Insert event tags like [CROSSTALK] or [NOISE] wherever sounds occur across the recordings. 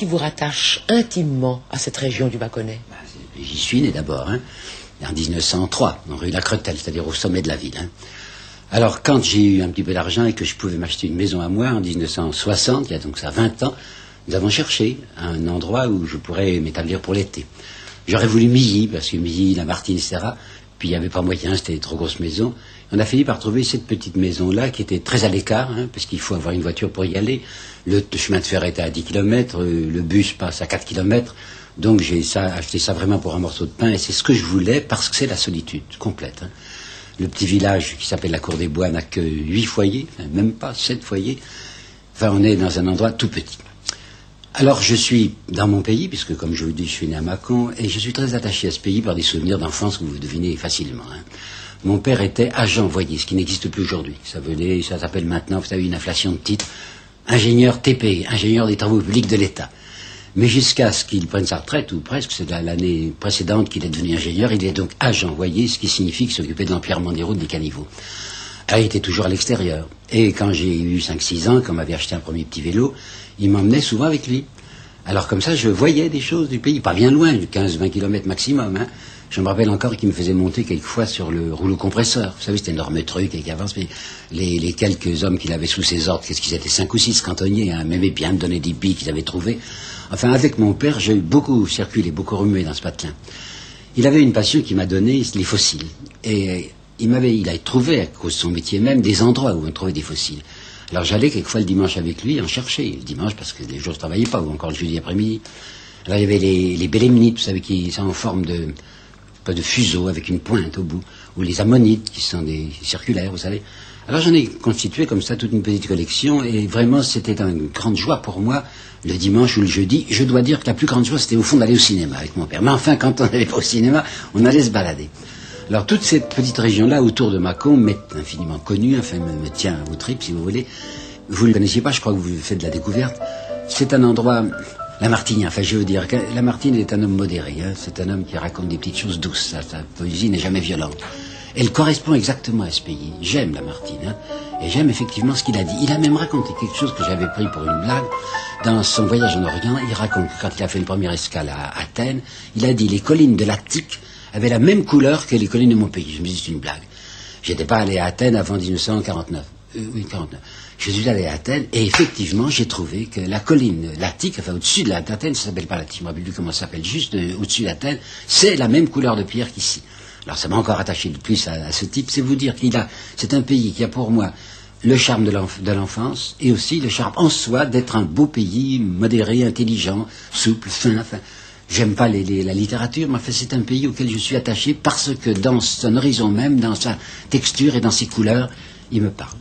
qui vous rattache intimement à cette région du Mâconnais bah, J'y suis né d'abord, hein, en 1903, en rue La Cretelle, c'est-à-dire au sommet de la ville. Hein. Alors, quand j'ai eu un petit peu d'argent et que je pouvais m'acheter une maison à moi en 1960, il y a donc ça 20 ans, nous avons cherché un endroit où je pourrais m'établir pour l'été. J'aurais voulu Milly, parce que Milly, la Martine, etc. Puis il n'y avait pas moyen, c'était une trop grosse maison. On a fini par trouver cette petite maison-là qui était très à l'écart, hein, parce qu'il faut avoir une voiture pour y aller. Le chemin de fer était à 10 km, euh, le bus passe à 4 km. Donc j'ai acheté ça vraiment pour un morceau de pain, et c'est ce que je voulais, parce que c'est la solitude complète. Hein. Le petit village qui s'appelle la Cour des Bois n'a que 8 foyers, même pas 7 foyers. Enfin, on est dans un endroit tout petit. Alors je suis dans mon pays, puisque comme je vous dis, je suis né à Mâcon, et je suis très attaché à ce pays par des souvenirs d'enfance que vous devinez facilement. Hein. Mon père était agent voyez, ce qui n'existe plus aujourd'hui. Ça venait, ça s'appelle maintenant, vous savez, une inflation de titres, ingénieur TP, ingénieur des travaux publics de l'État. Mais jusqu'à ce qu'il prenne sa retraite, ou presque, c'est l'année précédente qu'il est devenu ingénieur, il est donc agent voyez, ce qui signifie qu'il s'occupait de l'empierrement des routes des caniveaux. Alors, il était toujours à l'extérieur. Et quand j'ai eu 5-6 ans, quand on m'avait acheté un premier petit vélo, il m'emmenait souvent avec lui. Alors comme ça, je voyais des choses du pays, pas bien loin, 15-20 km maximum. Hein. Je me rappelle encore qu'il me faisait monter quelquefois sur le rouleau compresseur. Vous savez, un énorme truc et qu'avance. Les, les quelques hommes qu'il avait sous ses ordres, qu'est-ce qu'ils étaient Cinq ou six cantonniers, hein, m'aimaient bien me donner des billes qu'ils avaient trouvées. Enfin, avec mon père, j'ai beaucoup circulé, beaucoup remué dans ce patelin. Il avait une passion qui m'a donné les fossiles. Et il m'avait, il a trouvé, à cause de son métier même, des endroits où on trouvait des fossiles. Alors j'allais quelquefois le dimanche avec lui en chercher, le dimanche parce que les jours je travaillais pas, ou encore le jeudi après-midi. Alors il y avait les, les vous savez, qui sont en forme de, pas de fuseau avec une pointe au bout, ou les ammonites, qui sont des circulaires, vous savez. Alors j'en ai constitué comme ça toute une petite collection, et vraiment c'était une grande joie pour moi, le dimanche ou le jeudi. Je dois dire que la plus grande joie, c'était au fond d'aller au cinéma avec mon père. Mais enfin, quand on n'allait pas au cinéma, on allait se balader. Alors toute cette petite région-là autour de Mâcon m'est infiniment connue, enfin me, tient à vos tripes si vous voulez. Vous ne le connaissiez pas, je crois que vous faites de la découverte. C'est un endroit, la Martine, enfin je veux dire, que la Martine est un homme modéré, hein. c'est un homme qui raconte des petites choses douces, sa, poésie n'est jamais violente. Elle correspond exactement à ce pays. J'aime la Martine, hein, et j'aime effectivement ce qu'il a dit. Il a même raconté quelque chose que j'avais pris pour une blague. Dans son voyage en Orient, il raconte que quand il a fait une première escale à Athènes, il a dit les collines de l'Attique avait la même couleur que les collines de mon pays. Je me dis, c'est une blague. J'étais pas allé à Athènes avant 1949. Euh, oui, 49. Je suis allé à Athènes et effectivement, j'ai trouvé que la colline l'Attique, enfin au-dessus de l'Athènes, ça s'appelle pas l'Attique, je me rappelle comment ça s'appelle, juste euh, au-dessus d'Athènes, c'est la même couleur de pierre qu'ici. Alors ça m'a encore attaché le plus à, ce type, c'est vous dire qu'il a, c'est un pays qui a pour moi le charme de l'enfance et aussi le charme en soi d'être un beau pays, modéré, intelligent, souple, fin, enfin, J'aime pas la littérature, mais c'est un pays auquel je suis attaché parce que dans son horizon même, dans sa texture et dans ses couleurs, il me parle.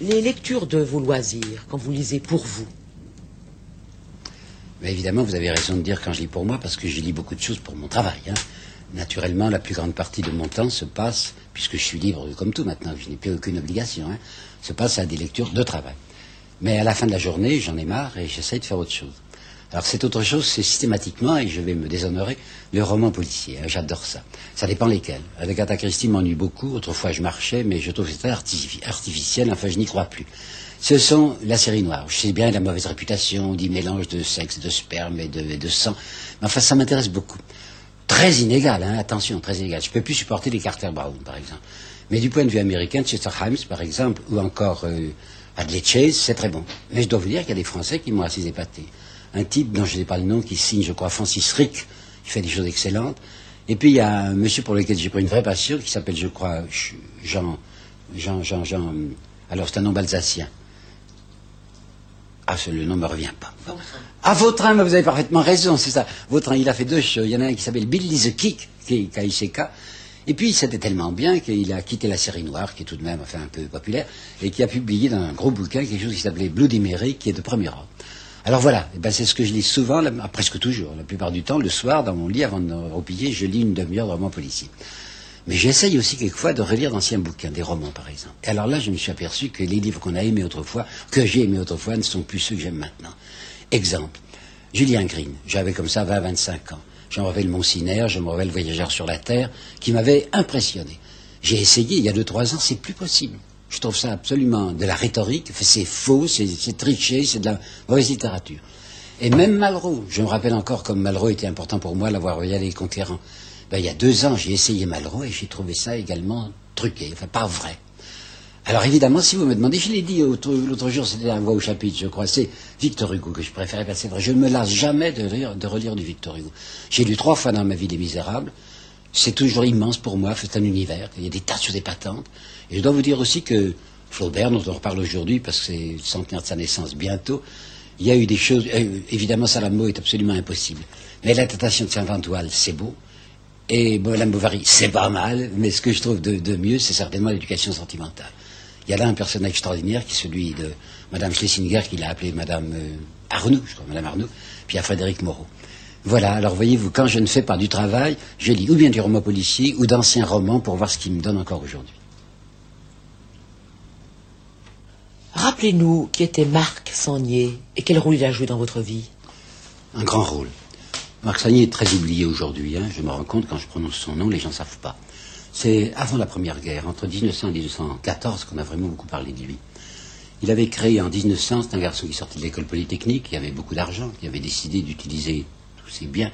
Les lectures de vos loisirs, quand vous lisez pour vous, mais évidemment, vous avez raison de dire quand je lis pour moi, parce que je lis beaucoup de choses pour mon travail. Hein. Naturellement, la plus grande partie de mon temps se passe, puisque je suis libre comme tout maintenant, je n'ai plus aucune obligation, hein, se passe à des lectures de travail. Mais à la fin de la journée, j'en ai marre et j'essaye de faire autre chose. Alors cette autre chose, c'est systématiquement, et je vais me déshonorer, le roman policier. Hein, j'adore ça. Ça dépend lesquels. Avec Agatha Christie m'ennuie beaucoup. Autrefois, je marchais, mais je trouve que c'est artificiel. Enfin, je n'y crois plus ce sont la série noire. Je sais bien la mauvaise réputation, on dit mélange de sexe, de sperme et de, sang. Mais enfin, ça m'intéresse beaucoup. Très inégal, hein, attention, très inégal. Je ne peux plus supporter les Carter Brown, par exemple. Mais du point de vue américain, Chester Himes, par exemple, ou encore euh, Adley Chase, c'est très bon. Mais je dois vous dire qu'il y a des Français qui m'ont assez épaté. Un type dont je n'ai pas le nom, qui signe, je crois, Francis Rick, qui fait des choses excellentes. Et puis il y a un monsieur pour lequel j'ai pris une vraie passion, qui s'appelle, je crois, Jean, Jean, Jean, Jean. Alors c'est un nom alsacien. Ah, le nom ne me revient pas. Ah, Vautrin, mais vous avez parfaitement raison, c'est ça. Vautrin, il a fait deux choses. Il y en a un qui s'appelle Billy the Kick, qui est KICK. Et puis, c'était tellement bien qu'il a quitté la série noire, qui est tout de même enfin, un peu populaire, et qui a publié dans un gros bouquin quelque chose qui s'appelait Bloody Mary, qui est de premier ordre. Alors voilà, eh ben, c'est ce que je lis souvent, presque toujours, la plupart du temps, le soir, dans mon lit, avant de replier, je lis une demi-heure de roman policier. Mais j'essaye aussi quelquefois de relire d'anciens bouquins, des romans par exemple. Et alors là, je me suis aperçu que les livres qu'on a aimés autrefois, que j'ai aimés autrefois, ne sont plus ceux que j'aime maintenant. Exemple, Julien Green. J'avais comme ça 20-25 ans. J'en revais le Monsinaire, je me revais le Voyageur sur la Terre, qui m'avait impressionné. J'ai essayé il y a 2-3 ans, c'est plus possible. Je trouve ça absolument de la rhétorique, c'est faux, c'est triché, c'est de la mauvaise littérature. Et même Malraux, je me rappelle encore comme Malraux était important pour moi, l'avoir regardé conquérant. Ben, il y a deux ans, j'ai essayé Malraux et j'ai trouvé ça également truqué, enfin pas vrai. Alors évidemment, si vous me demandez, je l'ai dit l'autre jour, c'était un voix au chapitre, je crois, c'est Victor Hugo que je préférais, parce c'est vrai, je ne me lasse jamais de, de relire du Victor Hugo. J'ai lu trois fois dans ma vie Les Misérables, c'est toujours immense pour moi, c'est un univers, il y a des tas de choses épatantes. Et je dois vous dire aussi que Flaubert, dont on reparle aujourd'hui, parce que c'est le centenaire de sa naissance bientôt, il y a eu des choses, euh, évidemment Salamo est absolument impossible. Mais la tentation de Saint-Ventoile, c'est beau. Et Madame Bovary, c'est pas mal, mais ce que je trouve de mieux, c'est certainement l'éducation sentimentale. Il y a là un personnage extraordinaire qui est celui de Madame Schlesinger, qu'il a appelé Madame euh, Arnoux, je crois, Madame Arnoux, puis il y a Frédéric Moreau. Voilà, alors voyez-vous, quand je ne fais pas du travail, je lis ou bien du roman policier ou d'anciens romans pour voir ce qui me donne encore aujourd'hui. Rappelez-nous qui était Marc Sagnier et quel rôle il a joué dans votre vie. Un grand rôle. Marc Sagnier est très oublié aujourd'hui. Hein. Je me rends compte quand je prononce son nom, les gens ne savent pas. C'est avant la Première Guerre, entre 1900 et 1914, qu'on a vraiment beaucoup parlé de lui. Il avait créé en 1900, c'est un garçon qui sortait de l'école polytechnique, qui avait beaucoup d'argent, qui avait décidé d'utiliser tous ses biens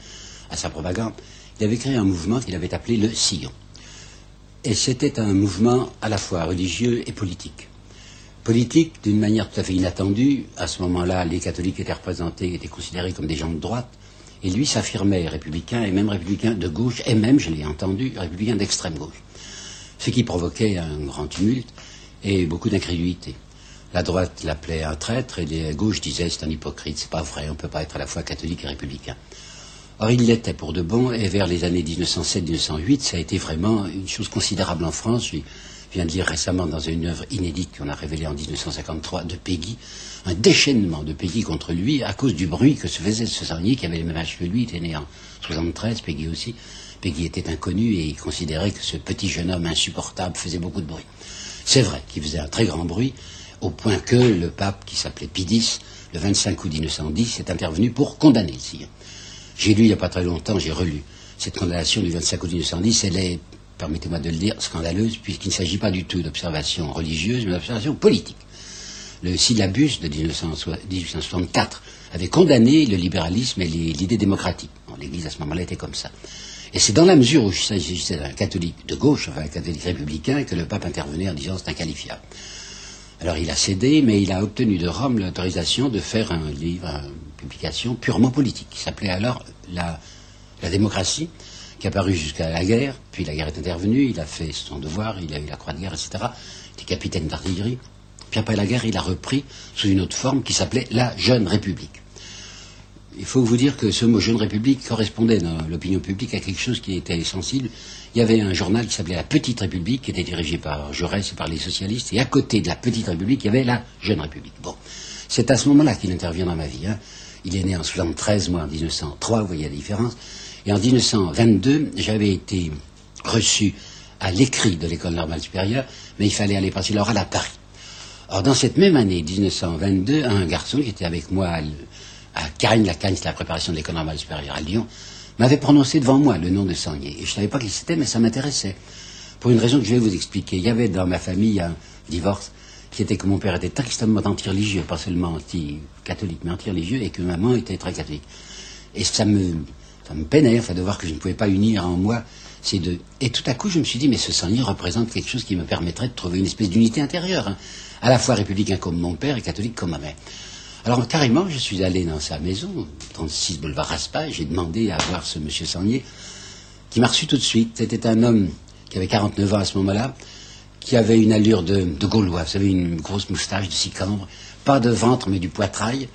à sa propagande. Il avait créé un mouvement qu'il avait appelé le Sillon. Et c'était un mouvement à la fois religieux et politique. Politique d'une manière tout à fait inattendue. À ce moment-là, les catholiques étaient représentés, étaient considérés comme des gens de droite. Et lui s'affirmait républicain, et même républicain de gauche, et même, je l'ai entendu, républicain d'extrême gauche. Ce qui provoquait un grand tumulte et beaucoup d'incrédulité. La droite l'appelait un traître et la gauche disait c'est un hypocrite, c'est pas vrai, on ne peut pas être à la fois catholique et républicain. Or, il l'était pour de bon, et vers les années 1907-1908, ça a été vraiment une chose considérable en France. Je viens de lire récemment dans une œuvre inédite qu'on a révélée en 1953 de Peggy, un déchaînement de Peggy contre lui à cause du bruit que se faisait ce Sarnier qui avait le même âge que lui, il était né en 73, Peggy aussi. Peggy était inconnu et il considérait que ce petit jeune homme insupportable faisait beaucoup de bruit. C'est vrai qu'il faisait un très grand bruit, au point que le pape, qui s'appelait Pidis, le 25 août 1910, est intervenu pour condamner le sire. J'ai lu il n'y a pas très longtemps, j'ai relu cette condamnation du 25 août 1910, elle est, permettez-moi de le dire, scandaleuse, puisqu'il ne s'agit pas du tout d'observation religieuse, mais d'observation politique le syllabus de 1864 avait condamné le libéralisme et l'idée démocratique. L'Église à ce moment-là était comme ça. Et c'est dans la mesure où il s'agissait d'un catholique de gauche, enfin un catholique républicain, que le pape intervenait en disant c'est inqualifiable. Alors il a cédé, mais il a obtenu de Rome l'autorisation de faire un livre, une publication purement politique, qui s'appelait alors la, démocratie, qui a paru jusqu'à la guerre, puis la guerre est intervenue, il a fait son devoir, il a eu la croix de guerre, etc. Il était capitaine d'artillerie. Puis après la guerre, il a repris sous une autre forme qui s'appelait la Jeune République. Il faut vous dire que ce mot Jeune République correspondait dans l'opinion publique à quelque chose qui était sensible. Il y avait un journal qui s'appelait La Petite République, qui était dirigé par Jaurès et par les socialistes, et à côté de la Petite République, il y avait la Jeune République. Bon, c'est à ce moment-là qu'il intervient dans ma vie. Hein. Il est né en 73, moi en 1903, vous voyez la différence. Et en 1922, j'avais été reçu à l'écrit de l'école normale supérieure, mais il fallait aller passer l'oral à Paris. Or, dans cette même année, 1922, un garçon qui était avec moi à, Cannes, la Cannes, c'est la préparation de l'école normale supérieure à Lyon, m'avait prononcé devant moi le nom de Sagnier. Et je ne savais pas qui c'était, mais ça m'intéressait. Pour une raison que je vais vous expliquer. Il y avait dans ma famille un divorce qui était que mon père était extrêmement anti-religieux, pas seulement anti-catholique, mais anti-religieux, et que maman était très catholique. Et ça me, ça me peinait, enfin, de voir que je ne pouvais pas unir en moi ces deux. Et tout à coup, je me suis dit, mais ce Sagnier représente quelque chose qui me permettrait de trouver une espèce d'unité intérieure. Hein à la fois républicain comme mon père et catholique comme ma mère. Alors carrément, je suis allé dans sa maison, 36 boulevard Raspail, j'ai demandé à voir ce monsieur Sagnier, qui m'a reçu tout de suite. C'était un homme qui avait 49 ans à ce moment-là, qui avait une allure de, Gaulois, vous savez, une grosse moustache de sicambre, pas de ventre mais du poitrail,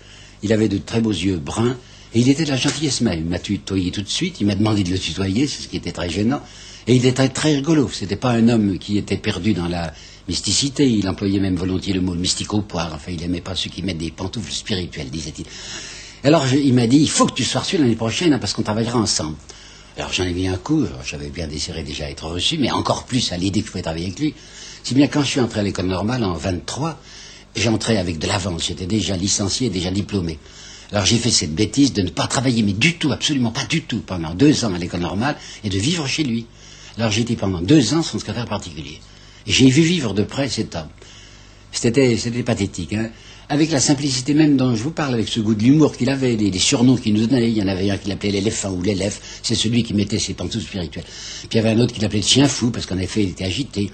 il avait de très beaux yeux bruns, et il était de la gentillesse même. Il m'a tutoyé tout de suite, il m'a demandé de le tutoyer, ce qui était très gênant, et il était très rigolo. C'était pas un homme qui était perdu dans la mysticité. Il employait même volontiers le mot mystico-poire. Enfin, il n'aimait pas ceux qui mettent des pantoufles spirituelles, disait-il. Alors, il m'a dit, il faut que tu sois reçu l'année prochaine, hein, parce qu'on travaillera ensemble. Alors, j'en ai mis un coup. J'avais bien désiré déjà être reçu, mais encore plus à l'idée que je pouvais travailler avec lui. Si bien quand je suis entré à l'école normale en 23, j'entrais avec de l'avance. J'étais déjà licencié, déjà diplômé. Alors j'ai fait cette bêtise de ne pas travailler, mais du tout, absolument pas du tout, pendant deux ans à l'école normale, et de vivre chez lui. Alors été pendant deux ans son secrétaire particulier. J'ai vu vivre de près cet homme. C'était, c'était pathétique, hein. Avec la simplicité même dont je vous parle, avec ce goût de l'humour qu'il avait, des, surnoms qu'il nous donnait. Il y en avait un qui l'appelait l'éléphant ou l'élève, c'est celui qui mettait ses pantoufles spirituelles. Puis il y avait un autre qui l'appelait le chien fou, parce qu'en effet, il était agité.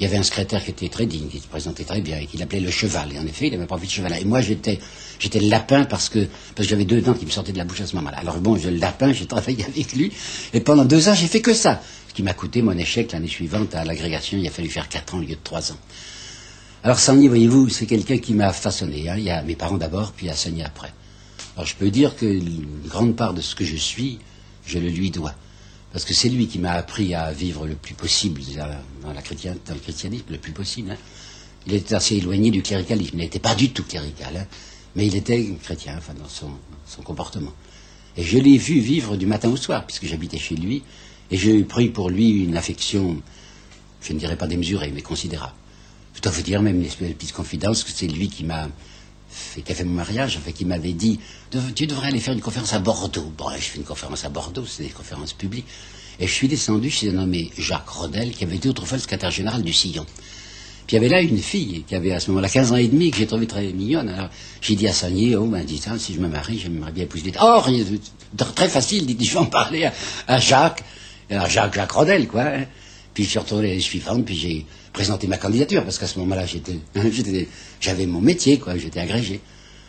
Il y avait un secrétaire qui était très digne, qui se présentait très bien, et qui l'appelait le cheval. Et en effet, il n'avait pas envie de cheval. Et moi, j'étais, j'étais le lapin parce que, parce que j'avais deux dents qui me sortaient de la bouche à ce moment-là. Alors bon, je, le lapin, j'ai travaillé avec lui. Et pendant deux ans, j'ai fait que ça. Ce qui m'a coûté mon échec l'année suivante à l'agrégation. Il a fallu faire quatre ans au lieu de trois ans. Alors Sagné, voyez-vous, c'est quelqu'un qui m'a façonné. Hein. Il y a mes parents d'abord, puis il y a Sagné après. Alors je peux dire que une grande part de ce que je suis, je le lui dois. Parce que c'est lui qui m'a appris à vivre le plus possible dans, le christianisme, le plus possible. Hein. Il était assez éloigné du cléricalisme. Il n'était pas du tout clérical, hein. mais il était chrétien, enfin, dans son, comportement. Et je l'ai vu vivre du matin au soir, puisque j'habitais chez lui, et j'ai pris pour lui une affection, je ne dirais pas démesurée, mais considérable. Je dois vous dire même une espèce de petite confidence que c'est lui qui m'a fait, qui a fait mon mariage, enfin, qui m'avait dit Tu devrais aller faire une conférence à Bordeaux. Bon, je fais une conférence à Bordeaux, c'est des conférences publiques. Et je suis descendu chez un nommé Jacques Rodel, qui avait été autrefois le secrétaire général du Sillon. Puis il y avait là une fille qui avait à ce moment-là 15 ans et demi, que j'ai trouvé très mignonne. Alors j'ai dit à Sagné, oh ben dis si je me marie, j'aimerais bien épouser. Oh, très facile, dit, je vais [LAUGHS] en parler à, Jacques, à Jacques, Jacques Rodel, quoi. Hein. Puis je suis retourné l'année suivante, puis j'ai présenter ma candidature, parce qu'à ce moment-là, [LAUGHS] j'avais mon métier, quoi, j'étais agrégé.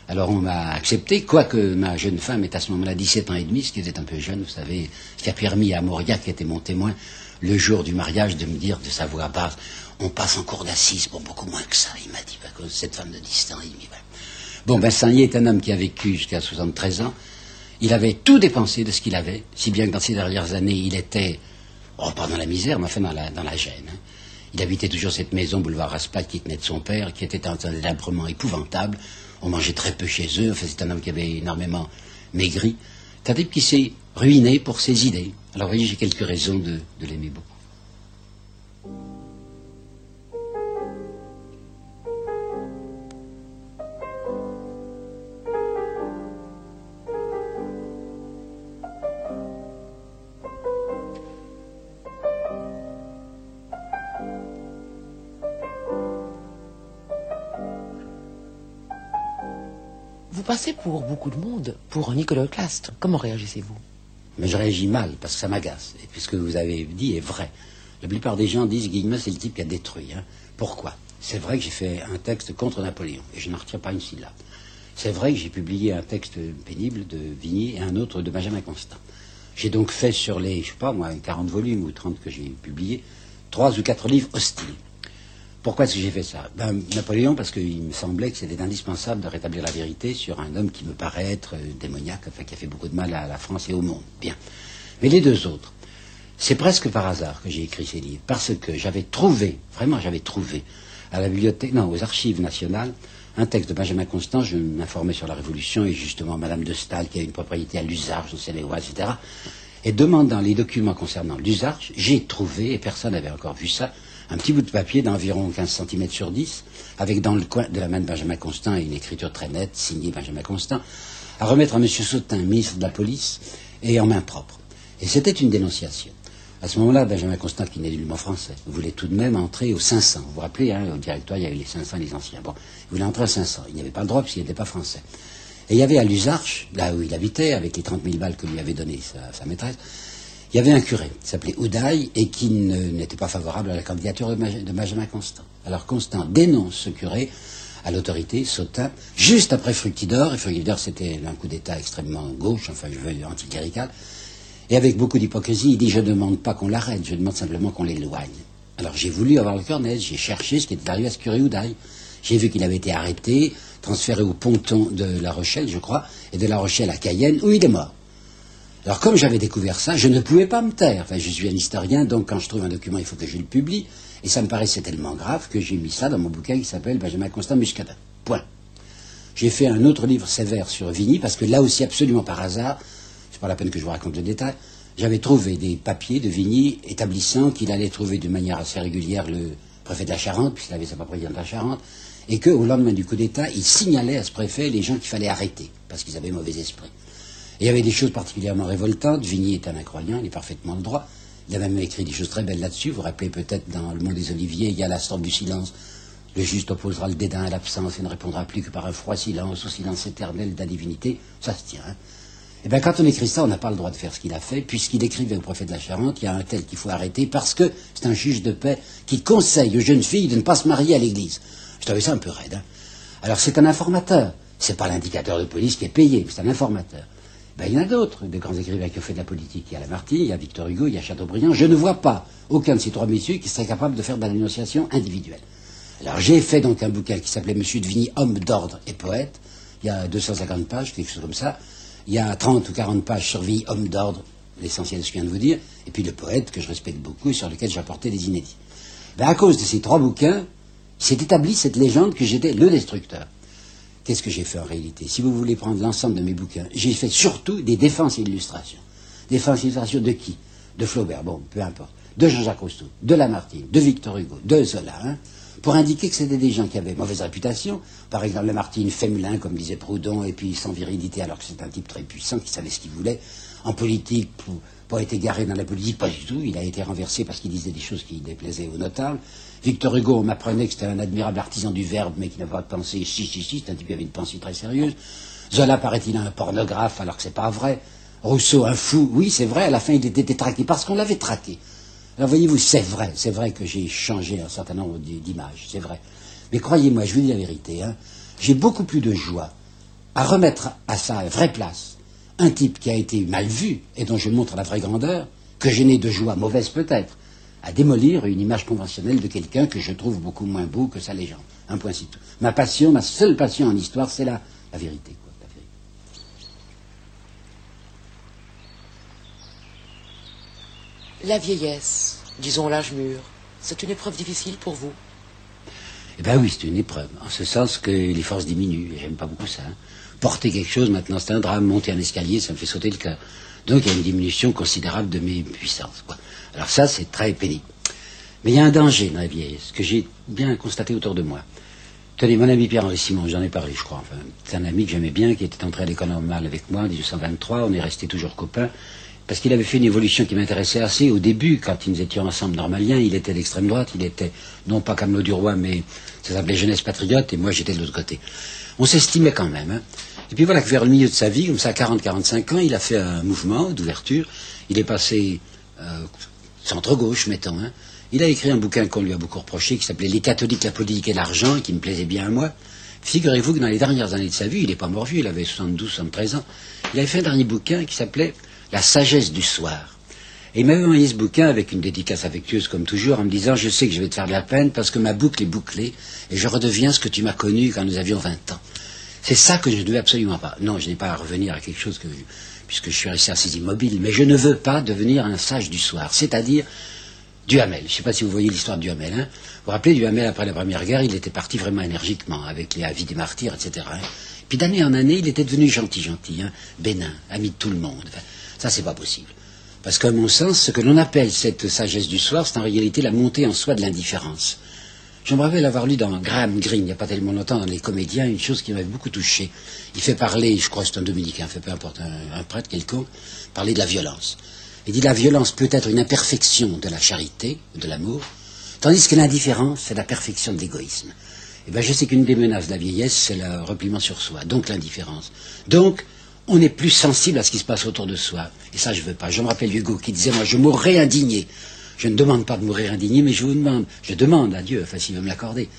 Alors on m'a accepté, quoique ma jeune femme est à ce moment-là 17 ans et demi, ce qui était un peu jeune, vous savez, ce qui a permis à Moria, qui était mon témoin, le jour du mariage, de me dire de sa voix basse, on passe en cours d'assises, bon, beaucoup moins que ça, il m'a dit, à cause de cette femme de 17 ans et demi. Bon, ben est un homme qui a vécu jusqu'à 73 ans, il avait tout dépensé de ce qu'il avait, si bien que dans ces dernières années, il était, oh, pas dans la misère, mais enfin dans la, dans la gêne. Hein. Il habitait toujours cette maison, boulevard Raspail, qui tenait de son père, qui était un délabrement épouvantable. On mangeait très peu chez eux. Enfin, c'est un homme qui avait énormément maigri. C'est un type qui s'est ruiné pour ses idées. Alors, vous voyez, j'ai quelques raisons de l'aimer beaucoup. Passez pour beaucoup de monde pour un iconoclaste. Comment réagissez-vous? Mais je réagis mal, parce que ça m'agace. Et puisque vous avez dit est vrai. La plupart des gens disent Guillemot, c'est le type qui a détruit. Hein. Pourquoi? C'est vrai que j'ai fait un texte contre Napoléon, et je n'en retiens pas une syllabe. C'est vrai que j'ai publié un texte pénible de Vigny et un autre de Benjamin Constant. J'ai donc fait sur les, je sais pas moi, 40 volumes ou 30 que j'ai publiés, trois ou quatre livres hostiles. Pourquoi est-ce que j'ai fait ça? Ben, Napoléon, parce qu'il me semblait que c'était indispensable de rétablir la vérité sur un homme qui me paraît être euh, démoniaque, enfin qui a fait beaucoup de mal à la France et au monde. Bien. Mais les deux autres, c'est presque par hasard que j'ai écrit ces livres, parce que j'avais trouvé, vraiment j'avais trouvé, à la bibliothèque, non, aux archives nationales, un texte de Benjamin Constant, je m'informais sur la Révolution, et justement Madame de Stahl, qui a une propriété à l'usage, sais les etc. Et demandant les documents concernant l'usage, j'ai trouvé, et personne n'avait encore vu ça, un petit bout de papier d'environ 15 cm sur 10, avec dans le coin de la main de Benjamin Constant une écriture très nette, signée Benjamin Constant, à remettre à M. Sautin, ministre de la Police, et en main propre. Et c'était une dénonciation. À ce moment-là, Benjamin Constant, qui n'est nullement français, voulait tout de même entrer aux 500. Vous vous rappelez, hein, au directoire, il y avait les 500 les anciens. Bon, il voulait entrer à 500. Il n'y avait pas le droit puisqu'il n'était pas français. Et il y avait à l'Usarche, là où il habitait, avec les 30 000 balles que lui avait données sa maîtresse, il y avait un curé qui s'appelait Oudaille et qui n'était pas favorable à la candidature de, Benjamin Constant. Alors Constant dénonce ce curé à l'autorité, Sautin, juste après Fructidor, et Fructidor c'était un coup d'État extrêmement gauche, enfin je veux anticlérical, et avec beaucoup d'hypocrisie, il dit je ne demande pas qu'on l'arrête, je demande simplement qu'on l'éloigne. Alors j'ai voulu avoir le cœur net, j'ai cherché ce qui était arrivé à ce curé Oudaille. J'ai vu qu'il avait été arrêté, transféré au ponton de La Rochelle, je crois, et de La Rochelle à Cayenne, où il est mort. Alors comme j'avais découvert ça, je ne pouvais pas me taire. Je suis un historien, donc quand je trouve un document, il faut que je le publie. Et ça me paraissait tellement grave que j'ai mis ça dans mon bouquin qui s'appelle Benjamin Constant Muscadin. Point. J'ai fait un autre livre sévère sur Vigny, parce que là aussi, absolument par hasard, c'est pas la peine que je vous raconte le détail, j'avais trouvé des papiers de Vigny établissant qu'il allait trouver de manière assez régulière le préfet de la Charente, puisqu'il avait sa propriété dans la Charente, et qu'au lendemain du coup d'État, il signalait à ce préfet les gens qu'il fallait arrêter, parce qu'ils avaient mauvais esprit. Il y avait des choses particulièrement révoltantes. Vigny est un incroyant, il est parfaitement le droit. Il a même écrit des choses très belles là-dessus. Vous vous rappelez peut-être dans Le Monde des Oliviers, il y a la storme du silence. Le juste opposera le dédain à l'absence et ne répondra plus que par un froid silence, au silence éternel de la divinité. Ça se tient. Hein. Eh bien, quand on écrit ça, on n'a pas le droit de faire ce qu'il a fait, puisqu'il écrivait au préfet de la Charente, il y a un tel qu'il faut arrêter, parce que c'est un juge de paix qui conseille aux jeunes filles de ne pas se marier à l'église. Je trouvais ça un peu raide. Hein. Alors, c'est un informateur. C'est pas l'indicateur de police qui est payé, c'est un informateur. Ben, il y en a d'autres, des grands écrivains qui ont fait de la politique. Il y a Lamartine, il y a Victor Hugo, il y a Chateaubriand. Je ne vois pas aucun de ces trois messieurs qui serait capable de faire de la dénonciation individuelle. Alors j'ai fait donc un bouquin qui s'appelait Monsieur de Vigny, homme d'ordre et poète. Il y a 250 pages, quelque chose comme ça. Il y a 30 ou 40 pages sur Vigny, homme d'ordre, l'essentiel de ce que je viens de vous dire. Et puis le poète, que je respecte beaucoup et sur lequel j'apportais des inédits. Ben, à cause de ces trois bouquins, s'est établie cette légende que j'étais le destructeur. Qu'est-ce que j'ai fait en réalité? Si vous voulez prendre l'ensemble de mes bouquins, j'ai fait surtout des défenses et illustrations. Défenses et illustrations de qui? De Flaubert, bon, peu importe. De Jean-Jacques Rousseau, de Lamartine, de Victor Hugo, de Zola. Hein pour indiquer que c'était des gens qui avaient mauvaise réputation. Par exemple, le Martin féminin, comme disait Proudhon, et puis sans virilité, alors que c'est un type très puissant qui savait ce qu'il voulait. En politique, pour, être égaré dans la politique, pas du tout. Il a été renversé parce qu'il disait des choses qui déplaisaient aux notables. Victor Hugo, m'apprenait que c'était un admirable artisan du verbe, mais qui n'avait pas de pensée. Si, si, si, c'est un type qui avait une pensée très sérieuse. Zola, paraît-il, un pornographe, alors que c'est pas vrai. Rousseau, un fou. Oui, c'est vrai, à la fin, il était traqué parce qu'on l'avait traqué. Alors voyez-vous, c'est vrai, c'est vrai que j'ai changé un certain nombre d'images, c'est vrai. Mais croyez-moi, je vous dis la vérité, hein, j'ai beaucoup plus de joie à remettre à sa vraie place un type qui a été mal vu et dont je montre la vraie grandeur, que je n'ai de joie, mauvaise peut-être, à démolir une image conventionnelle de quelqu'un que je trouve beaucoup moins beau que sa légende. Un point c'est tout. Ma passion, ma seule passion en histoire, c'est la, la vérité. La vieillesse, disons l'âge mûr, c'est une épreuve difficile pour vous? Eh bien oui, c'est une épreuve, en ce sens que les forces diminuent, et j'aime pas beaucoup ça. Hein. Porter quelque chose, maintenant c'est un drame, monter un escalier, ça me fait sauter le cœur. Donc il y a une diminution considérable de mes puissances. Alors ça, c'est très pénible. Mais il y a un danger dans la vieillesse, que j'ai bien constaté autour de moi. Tenez, mon ami Pierre-Henri Simon, j'en ai parlé, je crois. Enfin, c'est un ami que j'aimais bien, qui était entré à l'école normale avec moi en 1823. On est restés toujours copains parce qu'il avait fait une évolution qui m'intéressait assez au début, quand nous étions ensemble normaliens, il était d'extrême droite, il était non pas Camelot du Roi, mais ça s'appelait Jeunesse Patriote, et moi j'étais de l'autre côté. On s'estimait quand même. Hein. Et puis voilà que vers le milieu de sa vie, comme ça, à 40-45 ans, il a fait un mouvement d'ouverture, il est passé euh, centre-gauche, mettons. Hein. Il a écrit un bouquin qu'on lui a beaucoup reproché, qui s'appelait Les catholiques, la politique et l'argent, qui me plaisait bien à moi. Figurez-vous que dans les dernières années de sa vie, il n'est pas mort vieux, il avait 72, 73 ans, il avait fait un dernier bouquin qui s'appelait la sagesse du soir. Et il m'avait envoyé ce bouquin avec une dédicace affectueuse comme toujours en me disant je sais que je vais te faire de la peine parce que ma boucle est bouclée et je redeviens ce que tu m'as connu quand nous avions 20 ans. C'est ça que je ne veux absolument pas. Non, je n'ai pas à revenir à quelque chose que, puisque je suis resté assez immobile, mais je ne veux pas devenir un sage du soir, c'est-à-dire Duhamel. Je ne sais pas si vous voyez l'histoire de Duhamel. Hein. Vous vous rappelez, Duhamel, après la Première Guerre, il était parti vraiment énergiquement avec les avis des martyrs, etc. Hein. Puis d'année en année, il était devenu gentil, gentil, hein, bénin, ami de tout le monde. Ça, c'est pas possible. Parce qu'à mon sens, ce que l'on appelle cette sagesse du soir, c'est en réalité la montée en soi de l'indifférence. Je me rappelle avoir lu dans Graham Greene, il n'y a pas tellement longtemps, dans Les Comédiens, une chose qui m'avait beaucoup touché. Il fait parler, je crois que c'est un dominicain, fait peu importe, un, prêtre quelconque, parler de la violence. Il dit la violence peut être une imperfection de la charité, de l'amour, tandis que l'indifférence, c'est la perfection de l'égoïsme. Eh bien, je sais qu'une des menaces de la vieillesse, c'est le repliement sur soi, donc l'indifférence. Donc, on est plus sensible à ce qui se passe autour de soi. Et ça, je ne veux pas. Je me rappelle Hugo qui disait, moi, je mourrai indigné. Je ne demande pas de mourir indigné, mais je vous demande, je demande à Dieu, enfin s'il veut me l'accorder,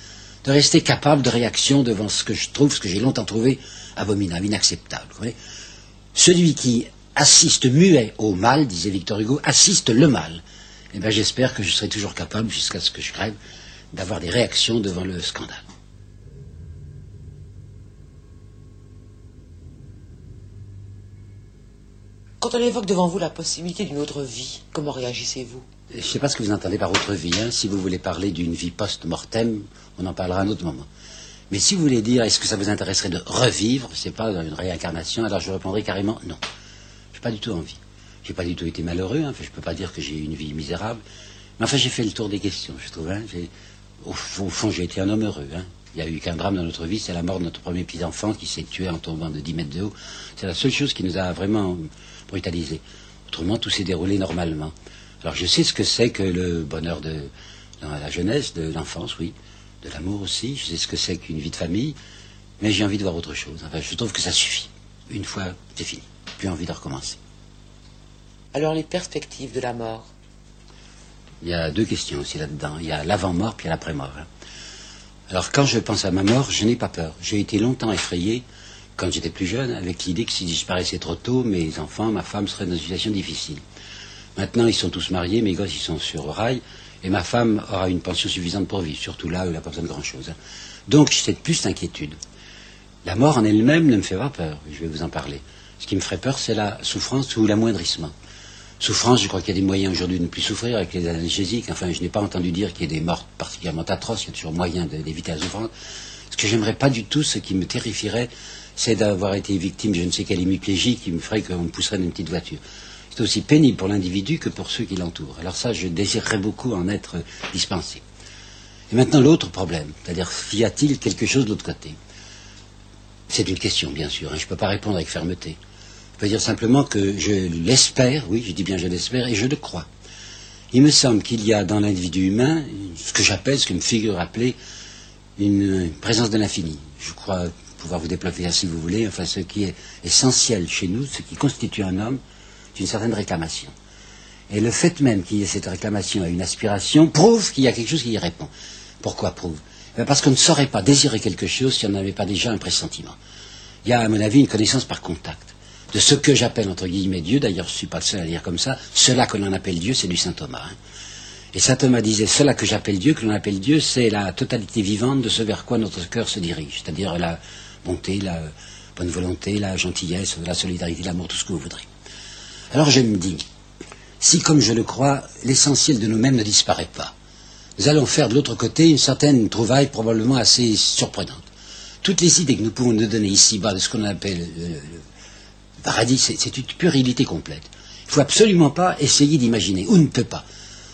de rester capable de réaction devant ce que je trouve, ce que j'ai longtemps trouvé abominable, inacceptable. Celui qui assiste muet au mal, disait Victor Hugo, assiste le mal. Eh bien, j'espère que je serai toujours capable, jusqu'à ce que je crève, d'avoir des réactions devant le scandale. Quand on évoque devant vous la possibilité d'une autre vie, comment réagissez-vous? Je ne sais pas ce que vous entendez par autre vie. Hein. Si vous voulez parler d'une vie post-mortem, on en parlera à un autre moment. Mais si vous voulez dire est-ce que ça vous intéresserait de revivre, c'est pas une réincarnation, alors je répondrai carrément non. Je n'ai pas du tout envie. J'ai pas du tout été malheureux, hein. je ne peux pas dire que j'ai eu une vie misérable. Mais enfin, j'ai fait le tour des questions, je trouve. Hein. Au, fond, j'ai été un homme heureux. Il n'y a eu qu'un drame dans notre vie, c'est la mort de notre premier petit-enfant qui s'est tué en tombant de 10 mètres de haut. C'est la seule chose qui nous a vraiment brutalisés. Autrement, tout s'est déroulé normalement. Alors je sais ce que c'est que le bonheur de la jeunesse, de l'enfance, oui, de l'amour aussi. Je sais ce que c'est qu'une vie de famille, mais j'ai envie de voir autre chose. Enfin, je trouve que ça suffit. Une fois, c'est fini. Plus envie de recommencer. Alors les perspectives de la mort? Il y a deux questions aussi là-dedans. Il y a l'avant-mort puis l'après-mort. Hein. Alors quand je pense à ma mort, je n'ai pas peur. J'ai été longtemps effrayé quand j'étais plus jeune avec l'idée que si je disparaissais trop tôt, mes enfants, ma femme seraient dans une situation difficile. Maintenant, ils sont tous mariés, mes gosses, ils sont sur rail, et ma femme aura une pension suffisante pour vivre, surtout là où elle n'a pas besoin de grand-chose. Hein. Donc, j'ai plus d'inquiétude. La mort en elle-même ne me fait pas peur, je vais vous en parler. Ce qui me ferait peur, c'est la souffrance ou l'amoindrissement. Souffrance, je crois qu'il y a des moyens aujourd'hui de ne plus souffrir avec les analgésiques. Enfin, je n'ai pas entendu dire qu'il y ait des morts particulièrement atroces, il y a toujours moyen d'éviter la souffrance. Ce que j'aimerais pas du tout, ce qui me terrifierait, c'est d'avoir été victime je ne sais quelle hémiplégie qui me ferait qu'on me pousserait dans une petite voiture c'est aussi pénible pour l'individu que pour ceux qui l'entourent. Alors ça, je désirerais beaucoup en être dispensé. Et maintenant, l'autre problème, c'est-à-dire, y a-t-il quelque chose de l'autre côté? C'est une question, bien sûr, hein. je ne peux pas répondre avec fermeté. Je peux dire simplement que je l'espère, oui, je dis bien je l'espère, et je le crois. Il me semble qu'il y a dans l'individu humain ce que j'appelle, ce que me figure appeler, une présence de l'infini. Je crois pouvoir vous développer ça si vous voulez, enfin ce qui est essentiel chez nous, ce qui constitue un homme, une certaine réclamation. Et le fait même qu'il y ait cette réclamation et une aspiration prouve qu'il y a quelque chose qui y répond. Pourquoi prouve? Eh Parce qu'on ne saurait pas désirer quelque chose si on n'avait pas déjà un pressentiment. Il y a, à mon avis, une connaissance par contact de ce que j'appelle, entre guillemets, Dieu. D'ailleurs, je ne suis pas le seul à dire comme ça. Cela que l'on appelle Dieu, c'est du saint Thomas. Hein. Et saint Thomas disait, cela que j'appelle Dieu, que l'on appelle Dieu, c'est la totalité vivante de ce vers quoi notre cœur se dirige. C'est-à-dire la bonté, la bonne volonté, la gentillesse, la solidarité, l'amour, tout ce que vous voudrez. Alors je me dis, si comme je le crois, l'essentiel de nous-mêmes ne disparaît pas, nous allons faire de l'autre côté une certaine trouvaille probablement assez surprenante. Toutes les idées que nous pouvons nous donner ici-bas de ce qu'on appelle le, paradis, c'est une puérilité complète. Il ne faut absolument pas essayer d'imaginer, ou ne peut pas.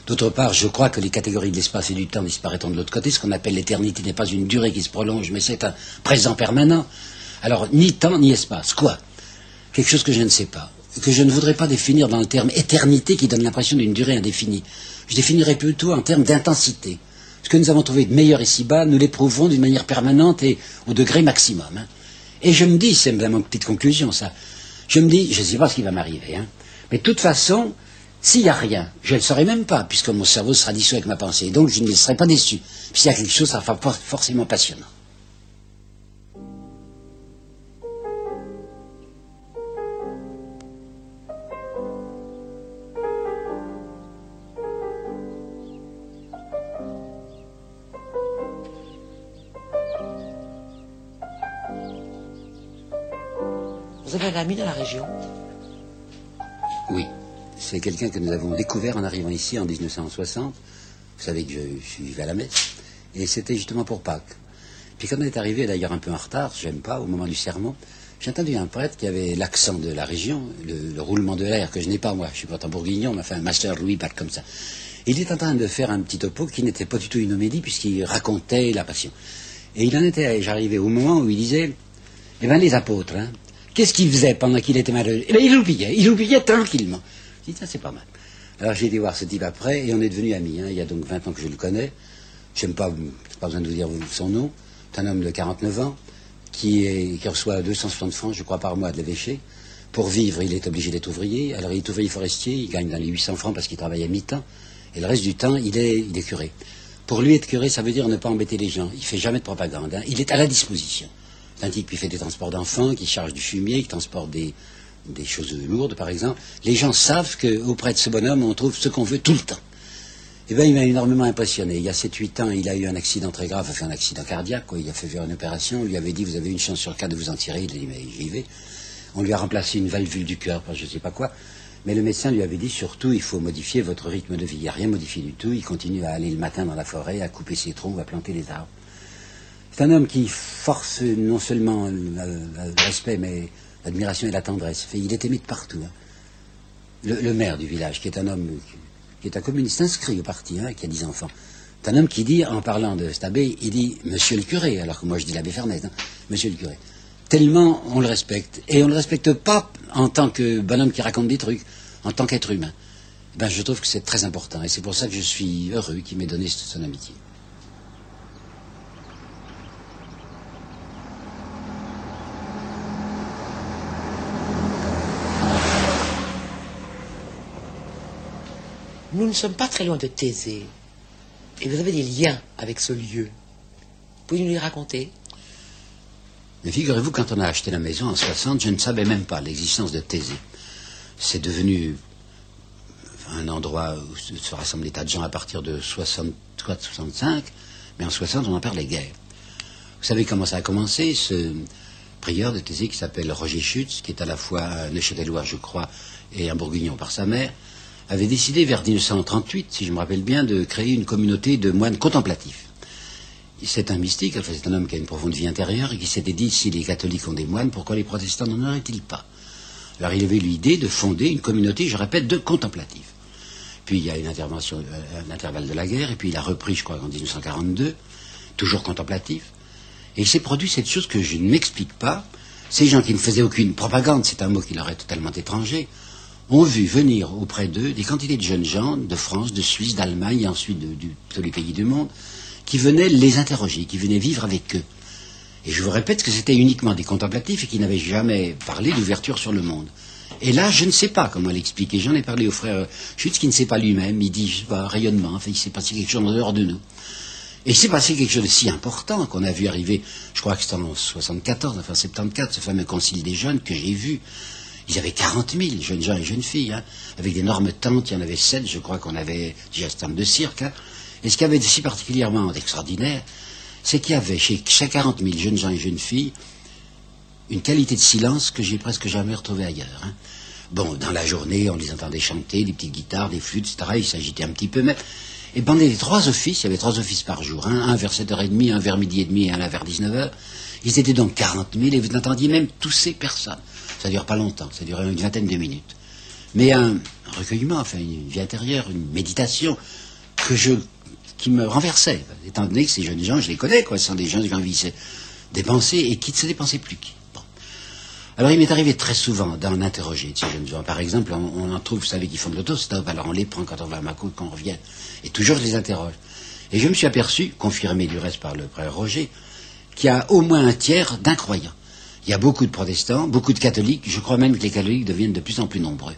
D'autre part, je crois que les catégories de l'espace et du temps disparaîtront de l'autre côté. Ce qu'on appelle l'éternité n'est pas une durée qui se prolonge, mais c'est un présent permanent. Alors, ni temps, ni espace. Quoi? Quelque chose que je ne sais pas que je ne voudrais pas définir dans le terme éternité qui donne l'impression d'une durée indéfinie. Je définirais plutôt en termes d'intensité. Ce que nous avons trouvé de meilleur ici-bas, nous l'éprouverons d'une manière permanente et au degré maximum. Hein. Et je me dis, c'est ma petite conclusion ça, je me dis, je ne sais pas ce qui va m'arriver, hein. mais de toute façon, s'il n'y a rien, je ne le saurai même pas, puisque mon cerveau sera dissous avec ma pensée, donc je ne serai pas déçu. S'il y a quelque chose, ça sera forcément passionnant. Dans la région Oui. C'est quelqu'un que nous avons découvert en arrivant ici en 1960. Vous savez que je, suis vivais à la messe. Et c'était justement pour Pâques. Puis quand on est arrivé, d'ailleurs un peu en retard, j'aime pas, au moment du sermon, j'ai entendu un prêtre qui avait l'accent de la région, le, roulement de l'air, que je n'ai pas moi. Je suis un bourguignon, mais enfin master Louis pas comme ça. Il était en train de faire un petit topo qui n'était pas du tout une homélie, puisqu'il racontait la passion. Et il en était, j'arrivais au moment où il disait, eh bien les apôtres, hein, Qu'est-ce qu'il faisait pendant qu'il était malheureux? Eh Il oubliait, il oubliait tranquillement. Je dis, ça c'est pas mal. Alors j'ai été voir ce type après et on est devenus amis. Hein. Il y a donc 20 ans que je le connais. Je n'ai pas, pas besoin de vous dire son nom. C'est un homme de 49 ans qui, est, qui reçoit 260 francs, je crois, par mois de l'évêché. Pour vivre, il est obligé d'être ouvrier. Alors il est ouvrier forestier, il gagne dans les 800 francs parce qu'il travaille à mi-temps. Et le reste du temps, il est, curé. Pour lui, être curé, ça veut dire ne pas embêter les gens. Il fait jamais de propagande. Hein. Il est à la disposition. C'est un type qui fait des transports d'enfants, qui charge du fumier, qui transporte des, choses lourdes, par exemple. Les gens savent qu'auprès de ce bonhomme, on trouve ce qu'on veut tout le temps. Eh bien, il m'a énormément impressionné. Il y a 7-8 ans, il a eu un accident très grave, fait un accident cardiaque, Il a fait faire une opération. On lui avait dit, vous avez une chance sur quatre de vous en tirer. Il a dit, mais j'y vais. On lui a remplacé une valvule du cœur, je ne sais pas quoi. Mais le médecin lui avait dit, surtout, il faut modifier votre rythme de vie. Il n'y a rien modifié du tout. Il continue à aller le matin dans la forêt, à couper ses troncs, à planter les arbres. C'est un homme qui force non seulement le, respect, mais l'admiration et la tendresse. Il est aimé de partout. Hein. Le, maire du village, qui est un homme, qui est un communiste inscrit au parti, hein, qui a dix enfants, C'est un homme qui dit, en parlant de cet abbé, il dit Monsieur le curé, alors que moi je dis l'abbé Fernet, hein, Monsieur le curé. Tellement on le respecte. Et on ne le respecte pas en tant que bonhomme qui raconte des trucs, en tant qu'être humain. Ben, je trouve que c'est très important. Et c'est pour ça que je suis heureux qu'il m'ait donné son amitié. Nous ne sommes pas très loin de Thésée. Et vous avez des liens avec ce lieu. Pouvez-vous nous les raconter? Mais figurez-vous, quand on a acheté la maison en 60, je ne savais même pas l'existence de Thésée. C'est devenu un endroit où se rassemblent des tas de gens à partir de 64, 65, mais en 60, on en les guerres. Vous savez comment ça a commencé Ce prieur de Thésée qui s'appelle Roger Schutz, qui est à la fois un Neuchâtelois, je crois, et un Bourguignon par sa mère, avait décidé vers 1938, si je me rappelle bien, de créer une communauté de moines contemplatifs. C'est un mystique, enfin, c'est un homme qui a une profonde vie intérieure et qui s'était dit si les catholiques ont des moines, pourquoi les protestants n'en auraient-ils pas? Alors il avait l'idée de fonder une communauté, je répète, de contemplatifs. Puis il y a une intervention, euh, un intervalle de la guerre, et puis il a repris, je crois, en 1942, toujours contemplatif. Et il s'est produit cette chose que je ne m'explique pas. Ces gens qui ne faisaient aucune propagande, c'est un mot qui leur est totalement étranger, ont vu venir auprès d'eux des quantités de jeunes gens de France, de Suisse, d'Allemagne et ensuite de, tous les pays du monde qui venaient les interroger, qui venaient vivre avec eux. Et je vous répète que c'était uniquement des contemplatifs et qui n'avaient jamais parlé d'ouverture sur le monde. Et là, je ne sais pas comment l'expliquer. J'en ai parlé au frère Schutz qui ne sait pas lui-même. Il dit, je sais pas, rayonnement. Enfin, il s'est passé quelque chose en dehors de nous. Et il s'est passé quelque chose de si important qu'on a vu arriver, je crois que c'était en 74, enfin 74, ce fameux concile des jeunes que j'ai vu, ils avaient 40 000 jeunes gens et jeunes filles, hein, avec d'énormes tentes. Il y en avait sept, je crois qu'on avait déjà ce de cirque. Hein. Et ce qui avait de si particulièrement extraordinaire, c'est qu'il y avait chez chaque 40 000 jeunes gens et jeunes filles une qualité de silence que j'ai presque jamais retrouvée ailleurs. Hein. Bon, dans la journée, on les entendait chanter, des petites guitares, des flûtes, etc. Ils s'agitaient un petit peu, mais... Et pendant les trois offices, il y avait trois offices par jour, un vers 7h30, un vers midi et demi et un vers 19h. Ils étaient donc 40 000 et vous n'entendiez même tousser personne. Ça dure pas longtemps, ça dure une vingtaine de minutes. Mais un recueillement, enfin une vie intérieure, une méditation que je, qui me renversait, étant donné que ces jeunes gens, je les connais, quoi, ce sont des gens qui ont envie de se dépenser et qui ne se dépensaient plus. Bon. Alors il m'est arrivé très souvent d'en interroger de ces jeunes gens. Par exemple, on, en trouve, vous savez, qui font de l'autostop, alors on les prend quand on va à Macau, quand on revient, et toujours je les interroge. Et je me suis aperçu, confirmé du reste par le frère Roger, qu'il y a au moins un tiers d'incroyants. Il y a beaucoup de protestants, beaucoup de catholiques. Je crois même que les catholiques deviennent de plus en plus nombreux.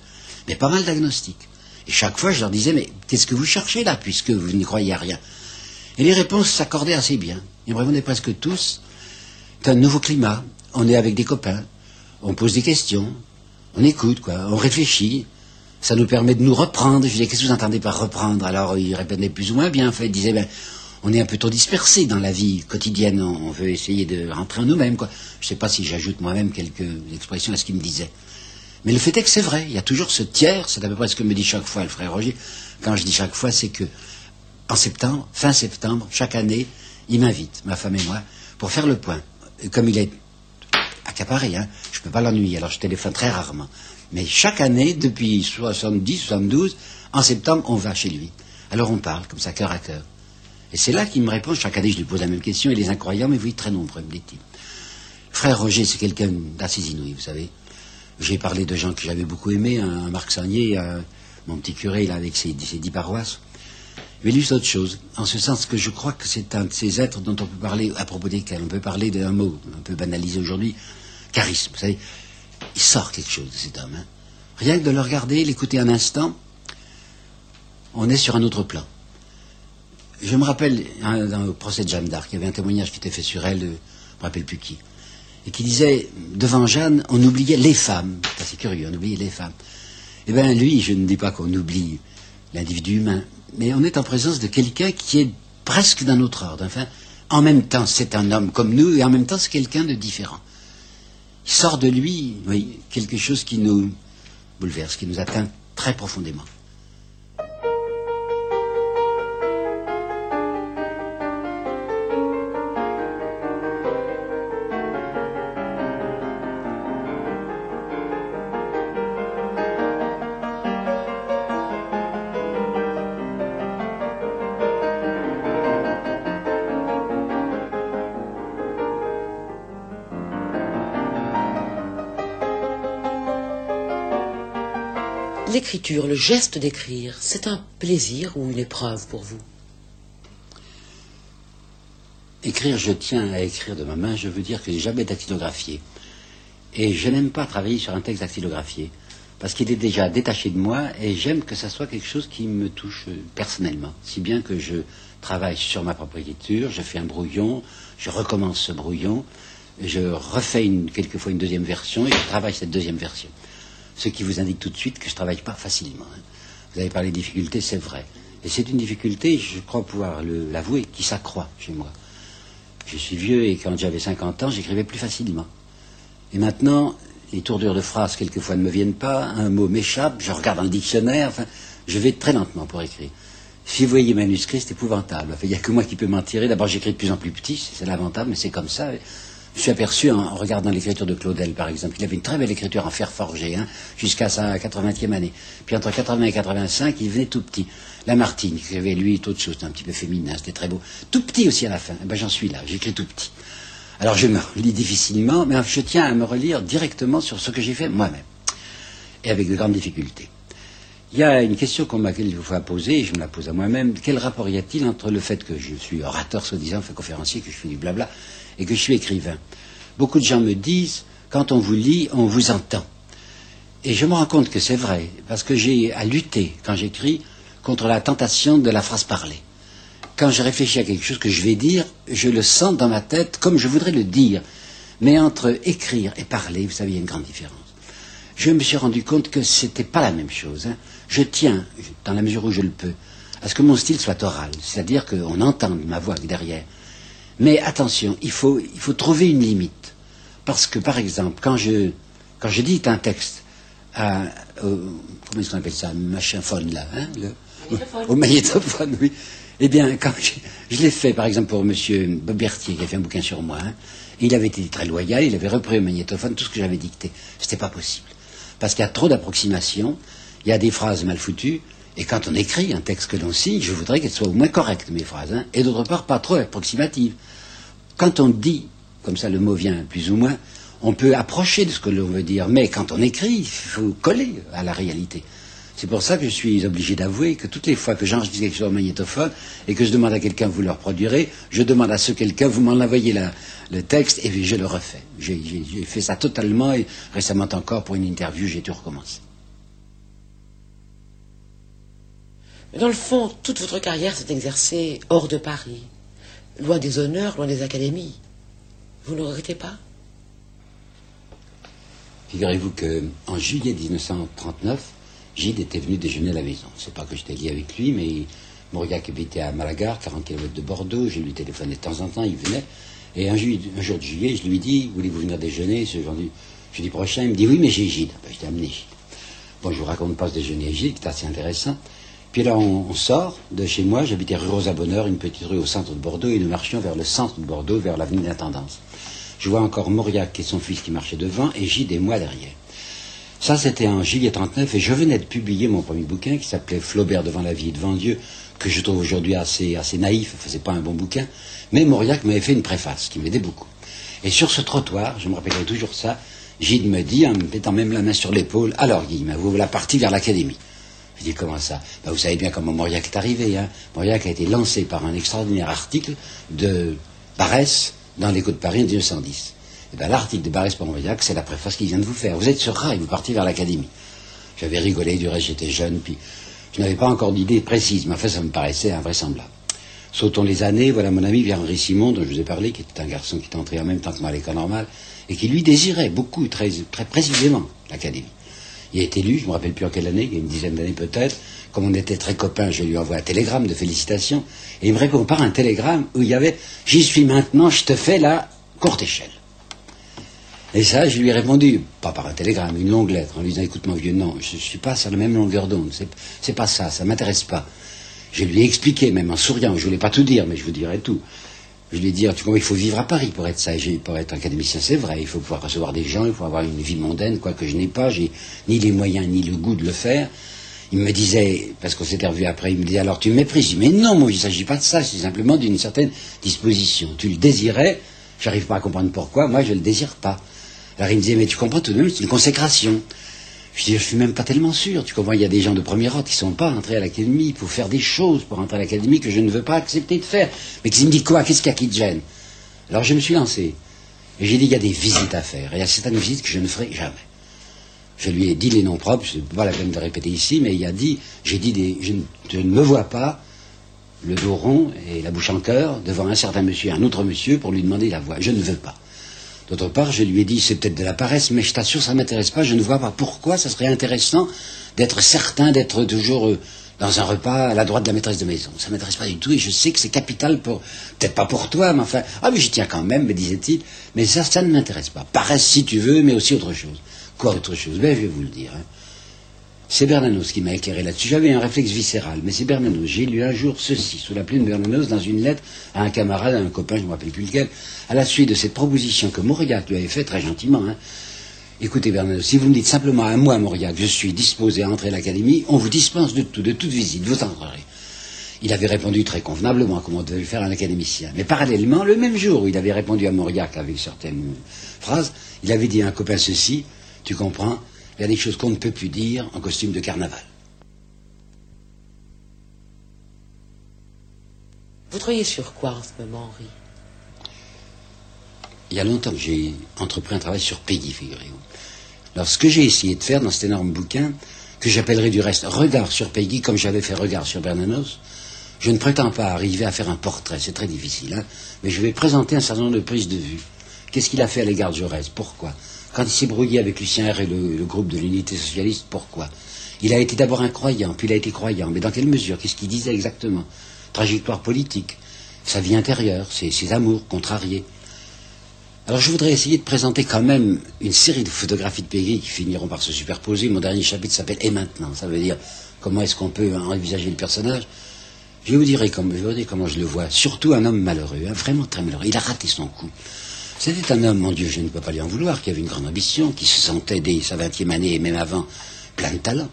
Mais pas mal d'agnostiques. Et chaque fois, je leur disais, mais qu'est-ce que vous cherchez là, puisque vous ne croyez à rien? Et les réponses s'accordaient assez bien. Ils me répondaient presque tous. C'est un nouveau climat. On est avec des copains. On pose des questions. On écoute. On réfléchit. Ça nous permet de nous reprendre. Je disais, qu'est-ce que vous entendez par reprendre? Alors, ils répondaient plus ou moins bien. En fait, ils disaient, ben, on est un peu trop dispersé dans la vie quotidienne. On veut essayer de rentrer en nous-mêmes. Quoi. Je ne sais pas si j'ajoute moi-même quelques expressions à ce qu'il me disait. Mais le fait est que c'est vrai. Il y a toujours ce tiers. C'est à peu près ce que me dit chaque fois le frère Roger. Quand je dis chaque fois, c'est que en septembre, fin septembre, chaque année, il m'invite, ma femme et moi, pour faire le point. comme il est accaparé, hein, je ne peux pas l'ennuyer. Alors je téléphone très rarement. Mais chaque année, depuis 70, 72, en septembre, on va chez lui. Alors on parle, comme ça, cœur à cœur. Et c'est là qu'il me répond, chaque année je lui pose la même question, il est incroyant, mais oui, très nombreux, me dit-il. Frère Roger, c'est quelqu'un d'assez inouï, vous savez. J'ai parlé de gens que j'avais beaucoup aimés, un, Marc Sagnier, mon petit curé, avec ses, dix paroisses. Mais lui, c'est autre chose, en ce sens que je crois que c'est un de ces êtres dont on peut parler, à propos desquels on peut parler d'un mot, un peu banalisé aujourd'hui, charisme. Vous savez, il sort quelque chose de cet homme. Hein. Rien que de le regarder, l'écouter un instant, on est sur un autre plan. Je me rappelle, hein, dans le procès de Jeanne d'Arc, il y avait un témoignage qui était fait sur elle, je ne me rappelle plus qui, et qui disait, devant Jeanne, on oubliait les femmes. C'est curieux, on oubliait les femmes. Eh bien, lui, je ne dis pas qu'on oublie l'individu humain, mais on est en présence de quelqu'un qui est presque d'un autre ordre. Enfin, en même temps, c'est un homme comme nous, et en même temps, c'est quelqu'un de différent. Il sort de lui, oui, quelque chose qui nous bouleverse, qui nous atteint très profondément. L'écriture, le geste d'écrire, c'est un plaisir ou une épreuve pour vous? Écrire, je tiens à écrire de ma main, je veux dire que j'ai jamais dactylographié. Et je n'aime pas travailler sur un texte dactylographié, parce qu'il est déjà détaché de moi, et j'aime que ça soit quelque chose qui me touche personnellement. Si bien que je travaille sur ma propre écriture, je fais un brouillon, je recommence ce brouillon, je refais quelquefois une deuxième version, et je travaille cette deuxième version. Ce qui vous indique tout de suite que je ne travaille pas facilement. Hein. Vous avez parlé de difficultés, c'est vrai. Et c'est une difficulté, je crois pouvoir l'avouer, qui s'accroît chez moi. Je suis vieux et quand j'avais 50 ans, j'écrivais plus facilement. Et maintenant, les tournures de phrases, quelquefois, ne me viennent pas, un mot m'échappe, je regarde dans le dictionnaire, enfin, je vais très lentement pour écrire. Si vous voyez manuscrit, c'est épouvantable. Il n'y a que moi qui peux m'en tirer. D'abord, j'écris de plus en plus petit, c'est l'avantage, mais c'est comme ça. Je suis aperçu en regardant l'écriture de Claudel, par exemple. Il avait une très belle écriture en fer forgé, hein, jusqu'à sa 80e année. Puis entre 80 et 85, il venait tout petit. Lamartine, qui avait lui autre chose, un petit peu féminin, c'était très beau. Tout petit aussi à la fin. Eh ben, j'en suis là, j'écris tout petit. Alors je me relis difficilement, mais je tiens à me relire directement sur ce que j'ai fait moi-même. Et avec de grandes difficultés. Il y a une question qu'on m'a fois posée, je me la pose à moi-même. Quel rapport y a-t-il entre le fait que je suis orateur, soi-disant, enfin conférencier, que je fais du blabla, et que je suis écrivain? Beaucoup de gens me disent, quand on vous lit, on vous entend. Et je me rends compte que c'est vrai, parce que j'ai à lutter, quand j'écris, contre la tentation de la phrase parlée. Quand je réfléchis à quelque chose que je vais dire, je le sens dans ma tête comme je voudrais le dire. Mais entre écrire et parler, vous savez, il y a une grande différence. Je me suis rendu compte que ce n'était pas la même chose. Hein. Je tiens, dans la mesure où je le peux, à ce que mon style soit oral, c'est-à-dire qu'on entende ma voix derrière. Mais attention, il faut, il faut trouver une limite. Parce que, par exemple, quand je, quand je dis un texte à, comment est-ce qu'on appelle ça, machin phone là, hein, au magnétophone, oui. Eh bien, quand je, l'ai fait, par exemple, pour M. Berthier, qui a fait un bouquin sur moi, hein, il avait été très loyal, il avait repris au magnétophone tout ce que j'avais dicté. Ce n'était pas possible. Parce qu'il y a trop d'approximations, il y a des phrases mal foutues, et quand on écrit un texte que l'on signe, je voudrais qu'elles soient au moins correctes, mes phrases, hein, et d'autre part, pas trop approximatives. Quand on dit, comme ça le mot vient plus ou moins, on peut approcher de ce que l'on veut dire, mais quand on écrit, il faut coller à la réalité. C'est pour ça que je suis obligé d'avouer que toutes les fois que j'enregistre quelque chose au magnétophone et que je demande à quelqu'un vous le reproduirez, je demande à ce quelqu'un vous m'en envoyez le texte et je le refais. J'ai fait ça totalement et récemment encore pour une interview, j'ai tout recommencé. Mais dans le fond, toute votre carrière s'est exercée hors de Paris, loin des honneurs, loin des académies. Vous ne regrettez pas? Figurez-vous qu'en juillet 1939, Gide était venu déjeuner à la maison. C'est pas que j'étais lié avec lui, mais Mauriac habitait à Malagar, 40 km de Bordeaux. Je lui téléphonais de temps en temps, il venait. Et un, jour de juillet, je lui dis Voulez-vous venir déjeuner? Ce jeudi, jeudi prochain Il me dit Oui, mais j'ai Gide. Ben, je t'ai amené. Bon, je vous raconte pas ce déjeuner à Gide, qui est assez intéressant. Puis là, on, sort de chez moi. J'habitais rue Rosa Bonheur, une petite rue au centre de Bordeaux, et nous marchions vers le centre de Bordeaux, vers l'avenue d'Intendance. Je vois encore Mauriac et son fils qui marchaient devant, et Gide et moi derrière. Ça, c'était en juillet 39, et je venais de publier mon premier bouquin qui s'appelait Flaubert devant la vie et devant Dieu, que je trouve aujourd'hui assez, assez naïf, enfin, c'est pas un bon bouquin, mais Mauriac m'avait fait une préface qui m'aidait beaucoup. Et sur ce trottoir, je me rappellerai toujours ça, Gide me dit, en me mettant même la main sur l'épaule, alors Guillaume, vous la partie vers l'académie. Je dis, comment ça ben, Vous savez bien comment Mauriac est arrivé. Hein Mauriac a été lancé par un extraordinaire article de Barès dans l'Écho de Paris en 1910. Et eh ben, l'article de Barès Mauriac, c'est la préface qu'il vient de vous faire. Vous êtes sur rail, vous partez vers l'académie. J'avais rigolé, du reste j'étais jeune, puis je n'avais pas encore d'idée précise, mais en fait ça me paraissait invraisemblable. Sautons les années, voilà mon ami Pierre-Henri Simon, dont je vous ai parlé, qui était un garçon qui était entré en même temps que moi à l'école normale, et qui lui désirait beaucoup, très, très précisément, l'académie. Il est élu, je ne me rappelle plus en quelle année, il y a une dizaine d'années peut-être. Comme on était très copains, je lui envoie un télégramme de félicitations. Et il me répond par un télégramme où il y avait J'y suis maintenant, je te fais la courte échelle. Et ça, je lui ai répondu, pas par un télégramme, une longue lettre, en lui disant, écoute mon vieux, non, je ne suis pas sur la même longueur d'onde, c'est pas ça, ça m'intéresse pas. Je lui ai expliqué, même en souriant, je voulais pas tout dire, mais je vous dirai tout. Je lui ai dit, tu comprends, il faut vivre à Paris pour être ça, pour être académicien, c'est vrai, il faut pouvoir recevoir des gens, il faut avoir une vie mondaine, quoi que je n'ai pas, j'ai ni les moyens ni le goût de le faire. Il me disait, parce qu'on s'était revu après, il me disait, alors tu me méprises. mais non, moi, il ne s'agit pas de ça, c'est simplement d'une certaine disposition. Tu le désirais, j'arrive pas à comprendre pourquoi, moi je ne le désire pas. Alors il me disait, mais tu comprends tout de même, c'est une consécration. Je dis, je suis même pas tellement sûr. Tu comprends, il y a des gens de premier ordre qui sont pas entrés à l'académie pour faire des choses pour entrer à l'académie que je ne veux pas accepter de faire. Mais qui me dit quoi? Qu'est-ce qu'il y a qui te gêne? Alors je me suis lancé. Et j'ai dit, il y a des visites à faire. Et il y a certaines visites que je ne ferai jamais. Je lui ai dit les noms propres, je pas la peine de répéter ici, mais il a dit, j'ai dit, des, je, ne, je, ne, me vois pas le dos rond et la bouche en cœur devant un certain monsieur un autre monsieur pour lui demander la voix. Je ne veux pas. D'autre part, je lui ai dit, c'est peut-être de la paresse, mais je t'assure, ça ne m'intéresse pas. Je ne vois pas pourquoi ça serait intéressant d'être certain d'être toujours euh, dans un repas à la droite de la maîtresse de maison. Ça ne m'intéresse pas du tout et je sais que c'est capital pour, peut-être pas pour toi, mais enfin, ah oui, j'y tiens quand même, me disait-il, mais ça, ça ne m'intéresse pas. Paresse si tu veux, mais aussi autre chose. Quoi autre chose? Ben, je vais vous le dire. Hein. C'est Bernanos qui m'a éclairé là-dessus. J'avais un réflexe viscéral, mais c'est Bernanos. J'ai lu un jour ceci, sous la plume de Bernanos, dans une lettre à un camarade, à un copain, je ne me rappelle plus lequel, à la suite de cette proposition que Mauriac lui avait faite très gentiment. Hein. Écoutez, Bernanos, si vous me dites simplement à moi, Mauriac, je suis disposé à entrer à l'académie, on vous dispense de tout, de toute visite, vous entrerez. Il avait répondu très convenablement, comme on devait le faire un académicien. Mais parallèlement, le même jour où il avait répondu à Mauriac avec certaines phrases, il avait dit à un copain ceci, tu comprends? Il y a des choses qu'on ne peut plus dire en costume de carnaval. Vous travaillez sur quoi en ce moment, Henri? Il y a longtemps que j'ai entrepris un travail sur Peggy, figurez-vous. Alors, ce que j'ai essayé de faire dans cet énorme bouquin, que j'appellerai du reste Regard sur Peggy, comme j'avais fait Regard sur Bernanos, je ne prétends pas arriver à faire un portrait, c'est très difficile, hein, mais je vais présenter un certain nombre de prises de vue. Qu'est-ce qu'il a fait à l'égard de Jaurès Pourquoi? Quand il s'est brouillé avec Lucien R et le, groupe de l'unité socialiste, pourquoi? Il a été d'abord un croyant, puis il a été croyant. Mais dans quelle mesure? Qu'est-ce qu'il disait exactement? Trajectoire politique, sa vie intérieure, ses, amours contrariés. Alors je voudrais essayer de présenter quand même une série de photographies de Peggy qui finiront par se superposer. Mon dernier chapitre s'appelle Et maintenant Ça veut dire comment est-ce qu'on peut envisager le personnage. Je vous dirai comment, je vous dirai comment je le vois. Surtout un homme malheureux, hein, vraiment très malheureux. Il a raté son coup. C'était un homme, mon Dieu, je ne peux pas lui en vouloir, qui avait une grande ambition, qui se sentait dès sa vingtième année et même avant plein de talent,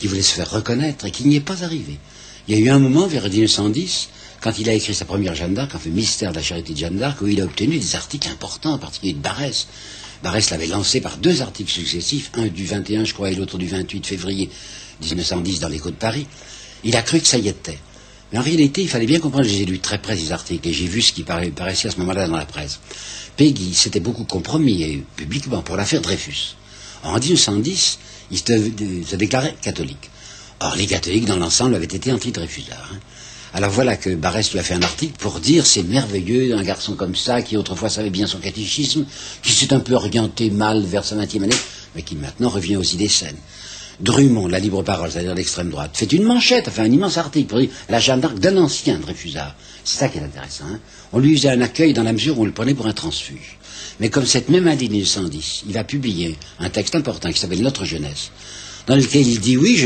qui voulait se faire reconnaître et qui n'y est pas arrivé. Il y a eu un moment, vers 1910, quand il a écrit sa première Jeanne d'Arc, enfin Mystère de la charité de Jeanne d'Arc, où il a obtenu des articles importants, en particulier de Barès. Barès l'avait lancé par deux articles successifs, un du 21, je crois, et l'autre du 28 février 1910 dans l'écho de Paris. Il a cru que ça y était. Mais en réalité, il fallait bien comprendre, j'ai lu très près ces articles, et j'ai vu ce qui paraissait à ce moment-là dans la presse. Peggy s'était beaucoup compromis, et publiquement, pour l'affaire Dreyfus. En 1910, il se, déclarait catholique. Or, les catholiques, dans l'ensemble, avaient été anti-Dreyfusards. Hein. Alors voilà que Barès lui a fait un article pour dire c'est merveilleux, un garçon comme ça, qui autrefois savait bien son catéchisme, qui s'est un peu orienté mal vers sa vingtième année, mais qui maintenant revient aux idées saines. Drummond, la libre parole, c'est-à-dire l'extrême droite, fait une manchette, fait un immense article pour dire la Jeanne d'Arc d'un ancien Dreyfusard. C'est ça qui est intéressant. Hein on lui faisait un accueil dans la mesure où on le prenait pour un transfuge. Mais comme cette même année 1910, il va publier un texte important qui s'appelle Notre jeunesse, dans lequel il dit oui,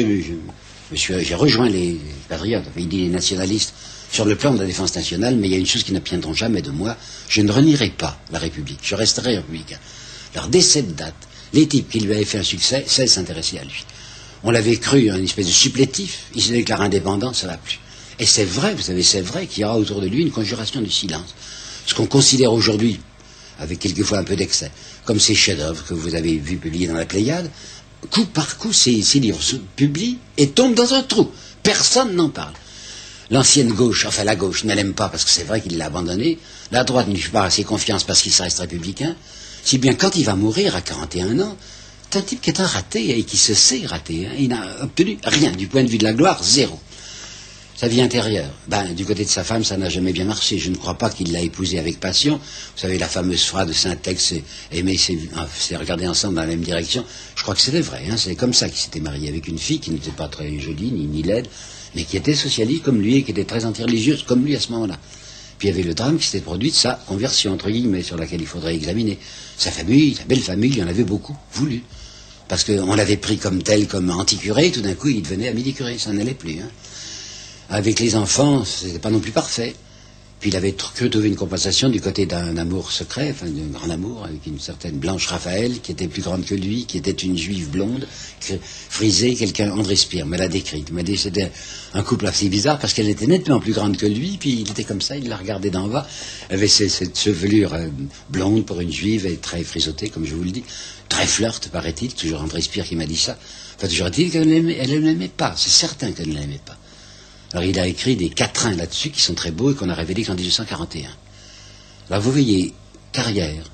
j'ai rejoint les patriotes, il dit les nationalistes sur le plan de la défense nationale, mais il y a une chose qui n'obtiendront jamais de moi, je ne renierai pas la République, je resterai républicain. Alors dès cette date, les types qui lui avaient fait un succès cessent de à lui. On l'avait cru un espèce de supplétif, il se déclare indépendant, ça va plus. Et c'est vrai, vous savez, c'est vrai qu'il y aura autour de lui une conjuration du silence. Ce qu'on considère aujourd'hui, avec quelquefois un peu d'excès, comme ces chefs-d'œuvre que vous avez vus publiés dans la Pléiade, coup par coup, ces, ces livres se publient et tombent dans un trou. Personne n'en parle. L'ancienne gauche, enfin la gauche, ne l'aime pas parce que c'est vrai qu'il l'a abandonné. La droite ne lui fait pas assez confiance parce qu'il reste républicain. Si bien quand il va mourir à 41 ans, c'est un type qui est un raté et qui se sait raté. Hein. Il n'a obtenu rien du point de vue de la gloire, zéro. Sa vie intérieure, ben, du côté de sa femme, ça n'a jamais bien marché. Je ne crois pas qu'il l'a épousée avec passion. Vous savez, la fameuse phrase de Saint-Ex, aimer, c'est regarder ensemble dans la même direction. Je crois que c'était vrai. Hein. C'est comme ça qu'il s'était marié avec une fille qui n'était pas très jolie ni, ni laide, mais qui était socialiste comme lui et qui était très anti-religieuse comme lui à ce moment-là. Puis il y avait le drame qui s'était produit de sa conversion, entre guillemets, sur laquelle il faudrait examiner. Sa famille, sa belle famille, il y en avait beaucoup, voulu. Parce qu'on l'avait pris comme tel, comme anticuré, tout d'un coup il devenait à midi curé, ça n'allait plus. Hein avec les enfants, ce n'était pas non plus parfait. Puis il avait cru trouver une compensation du côté d'un amour secret, enfin d'un grand amour, avec une certaine Blanche Raphaël, qui était plus grande que lui, qui était une juive blonde, frisée, quelqu'un, André Spire, me l'a décrite. m'a dit c'était un couple assez bizarre parce qu'elle était nettement plus grande que lui, puis il était comme ça, il la regardait d'en bas, avait cette chevelure euh, blonde pour une juive et très frisottée, comme je vous le dis, très flirte, paraît-il, toujours André Spire qui m'a dit ça. Enfin, toujours dit qu'elle ne l'aimait pas, c'est certain qu'elle ne l'aimait pas. Alors il a écrit des quatrains là-dessus qui sont très beaux et qu'on a révélés qu'en 1841. Alors vous voyez, carrière,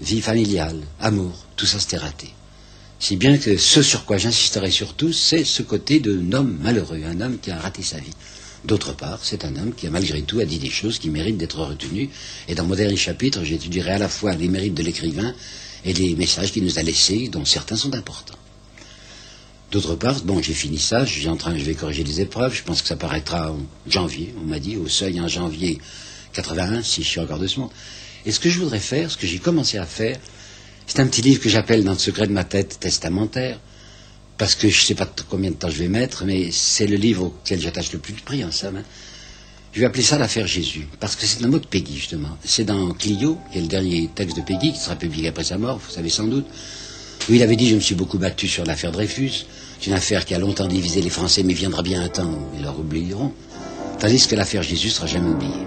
vie familiale, amour, tout ça c'était raté. Si bien que ce sur quoi j'insisterai surtout, c'est ce côté d'un homme malheureux, un homme qui a raté sa vie. D'autre part, c'est un homme qui malgré tout a dit des choses qui méritent d'être retenues. Et dans mon dernier chapitre, j'étudierai à la fois les mérites de l'écrivain et les messages qu'il nous a laissés, dont certains sont importants. D'autre part, bon, j'ai fini ça, je, en train, je vais corriger les épreuves, je pense que ça paraîtra en janvier, on m'a dit, au seuil en janvier 81, si je suis encore de ce monde. Et ce que je voudrais faire, ce que j'ai commencé à faire, c'est un petit livre que j'appelle dans le secret de ma tête testamentaire, parce que je ne sais pas combien de temps je vais mettre, mais c'est le livre auquel j'attache le plus de prix en somme. Hein. Je vais appeler ça l'affaire Jésus, parce que c'est un mot de Peggy, justement. C'est dans Clio, qui est le dernier texte de Peggy, qui sera publié après sa mort, vous savez sans doute, où il avait dit Je me suis beaucoup battu sur l'affaire Dreyfus. C'est une affaire qui a longtemps divisé les Français, mais viendra bien un temps où ils leur oublieront. Tandis que l'affaire Jésus sera jamais oubliée.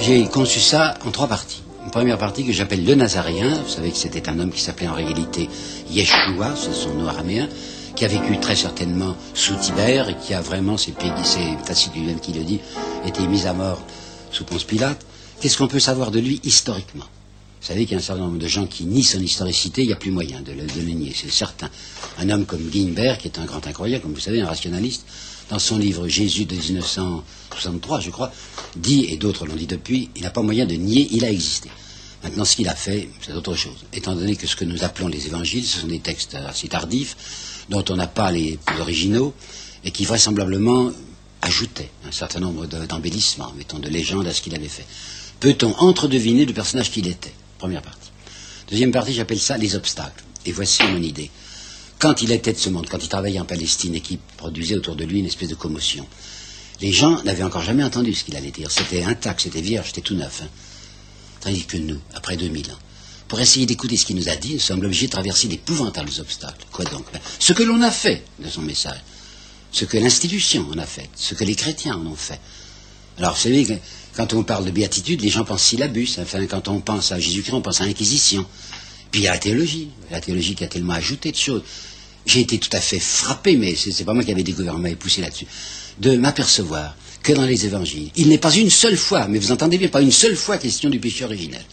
J'ai conçu ça en trois parties. Une première partie que j'appelle le Nazaréen. Vous savez que c'était un homme qui s'appelait en réalité Yeshua, c'est son nom araméen, qui a vécu très certainement sous Tibère et qui a vraiment, c'est Tacite lui-même qui le dit, été mis à mort sous Ponce Pilate. Qu'est-ce qu'on peut savoir de lui historiquement? Vous savez qu'il y a un certain nombre de gens qui nient son historicité, il n'y a plus moyen de le, nier, c'est certain. Un homme comme Guimbert, qui est un grand incroyable, comme vous savez, un rationaliste, dans son livre Jésus de 1963, je crois, dit, et d'autres l'ont dit depuis, il n'a pas moyen de nier, il a existé. Maintenant, ce qu'il a fait, c'est autre chose. Étant donné que ce que nous appelons les évangiles, ce sont des textes assez tardifs, dont on n'a pas les originaux, et qui vraisemblablement ajoutaient un certain nombre d'embellissements, mettons, de légendes à ce qu'il avait fait. Peut-on entre-deviner le personnage qu'il était? Première partie. Deuxième partie, j'appelle ça les obstacles. Et voici mon idée. Quand il était de ce monde, quand il travaillait en Palestine et qu'il produisait autour de lui une espèce de commotion, les gens n'avaient encore jamais entendu ce qu'il allait dire. C'était intact, c'était vierge, c'était tout neuf. Hein. Tandis que nous, après 2000 ans, pour essayer d'écouter ce qu'il nous a dit, nous sommes obligés de traverser d'épouvantables obstacles. Quoi donc? Ben, Ce que l'on a fait de son message, ce que l'institution en a fait, ce que les chrétiens en ont fait. Alors, vous savez, quand on parle de béatitude, les gens pensent syllabus. Enfin, quand on pense à Jésus-Christ, on pense à l'inquisition. Puis il y a la théologie. La théologie qui a tellement ajouté de choses. J'ai été tout à fait frappé, mais ce n'est pas moi qui avais découvert, on m'avait poussé là-dessus, de m'apercevoir que dans les évangiles, il n'est pas une seule fois, mais vous entendez bien, pas une seule fois question du péché originel.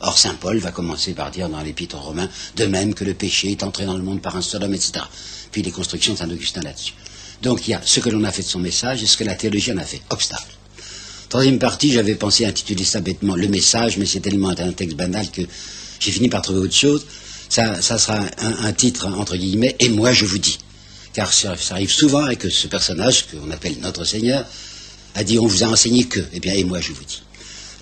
Or, saint Paul va commencer par dire dans l'épître aux Romains, de même que le péché est entré dans le monde par un seul homme, etc. Puis les constructions de saint Augustin là-dessus. Donc il y a ce que l'on a fait de son message et ce que la théologie en a fait. Obstacle. Troisième partie, j'avais pensé intituler ça bêtement le message, mais c'est tellement un texte banal que j'ai fini par trouver autre chose. Ça, sera un, titre, entre guillemets, et moi je vous dis. Car ça, arrive souvent et que ce personnage, qu'on appelle notre Seigneur, a dit on vous a enseigné que, eh bien, et moi je vous dis.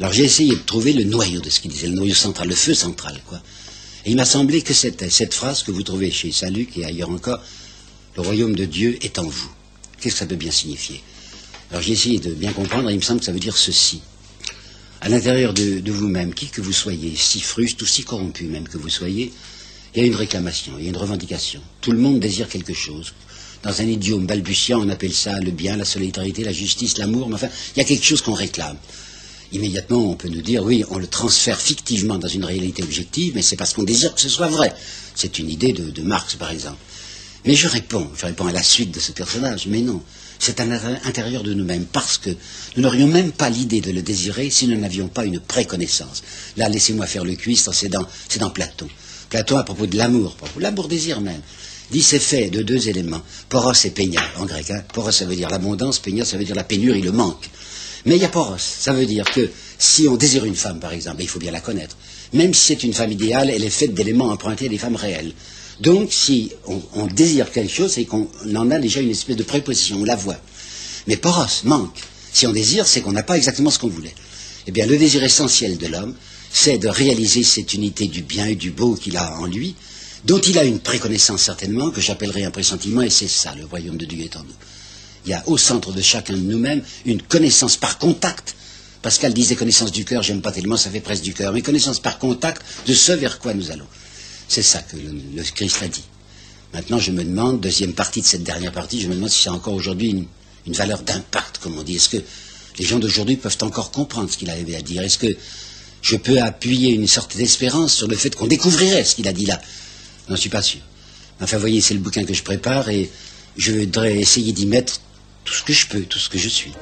Alors j'ai essayé de trouver le noyau de ce qu'il disait, le noyau central, le feu central, quoi. Et il m'a semblé que cette phrase que vous trouvez chez Saint Luc et ailleurs encore, le royaume de Dieu est en vous. Qu'est-ce que ça peut bien signifier? Alors j'ai essayé de bien comprendre, et il me semble que ça veut dire ceci. À l'intérieur de, vous-même, qui que vous soyez, si fruste ou si corrompu même que vous soyez, il y a une réclamation, il y a une revendication. Tout le monde désire quelque chose. Dans un idiome balbutiant, on appelle ça le bien, la solidarité, la justice, l'amour, mais enfin, il y a quelque chose qu'on réclame. Immédiatement, on peut nous dire, oui, on le transfère fictivement dans une réalité objective, mais c'est parce qu'on désire que ce soit vrai. C'est une idée de, de Marx, par exemple. Mais je réponds, je réponds à la suite de ce personnage, mais non c'est à l'intérieur de nous-mêmes, parce que nous n'aurions même pas l'idée de le désirer si nous n'avions pas une préconnaissance. Là, laissez-moi faire le cuistre, c'est dans, Platon. Platon, à propos de l'amour, l'amour-désir même, dit c'est fait de deux éléments, poros et peña, en grec. Hein. Poros, ça veut dire l'abondance, peña, ça veut dire la pénurie, le manque. Mais il y a poros, ça veut dire que si on désire une femme, par exemple, il faut bien la connaître. Même si c'est une femme idéale, elle est faite d'éléments empruntés des femmes réelles. Donc, si on, désire quelque chose, c'est qu'on en a déjà une espèce de préposition, on la voit. Mais poros, manque. Si on désire, c'est qu'on n'a pas exactement ce qu'on voulait. Eh bien, le désir essentiel de l'homme, c'est de réaliser cette unité du bien et du beau qu'il a en lui, dont il a une préconnaissance certainement, que j'appellerai un pressentiment, et c'est ça, le royaume de Dieu est en nous. Il y a au centre de chacun de nous-mêmes une connaissance par contact Pascal disait connaissance du cœur, j'aime pas tellement, ça fait presque du cœur, mais connaissance par contact de ce vers quoi nous allons. C'est ça que le, Christ a dit. Maintenant, je me demande, deuxième partie de cette dernière partie, je me demande si c'est encore aujourd'hui une, valeur d'impact, comme on dit. Est-ce que les gens d'aujourd'hui peuvent encore comprendre ce qu'il avait à dire? Est-ce que je peux appuyer une sorte d'espérance sur le fait qu'on découvrirait ce qu'il a dit là? J'en suis pas sûr. Enfin, voyez, c'est le bouquin que je prépare et je voudrais essayer d'y mettre tout ce que je peux, tout ce que je suis.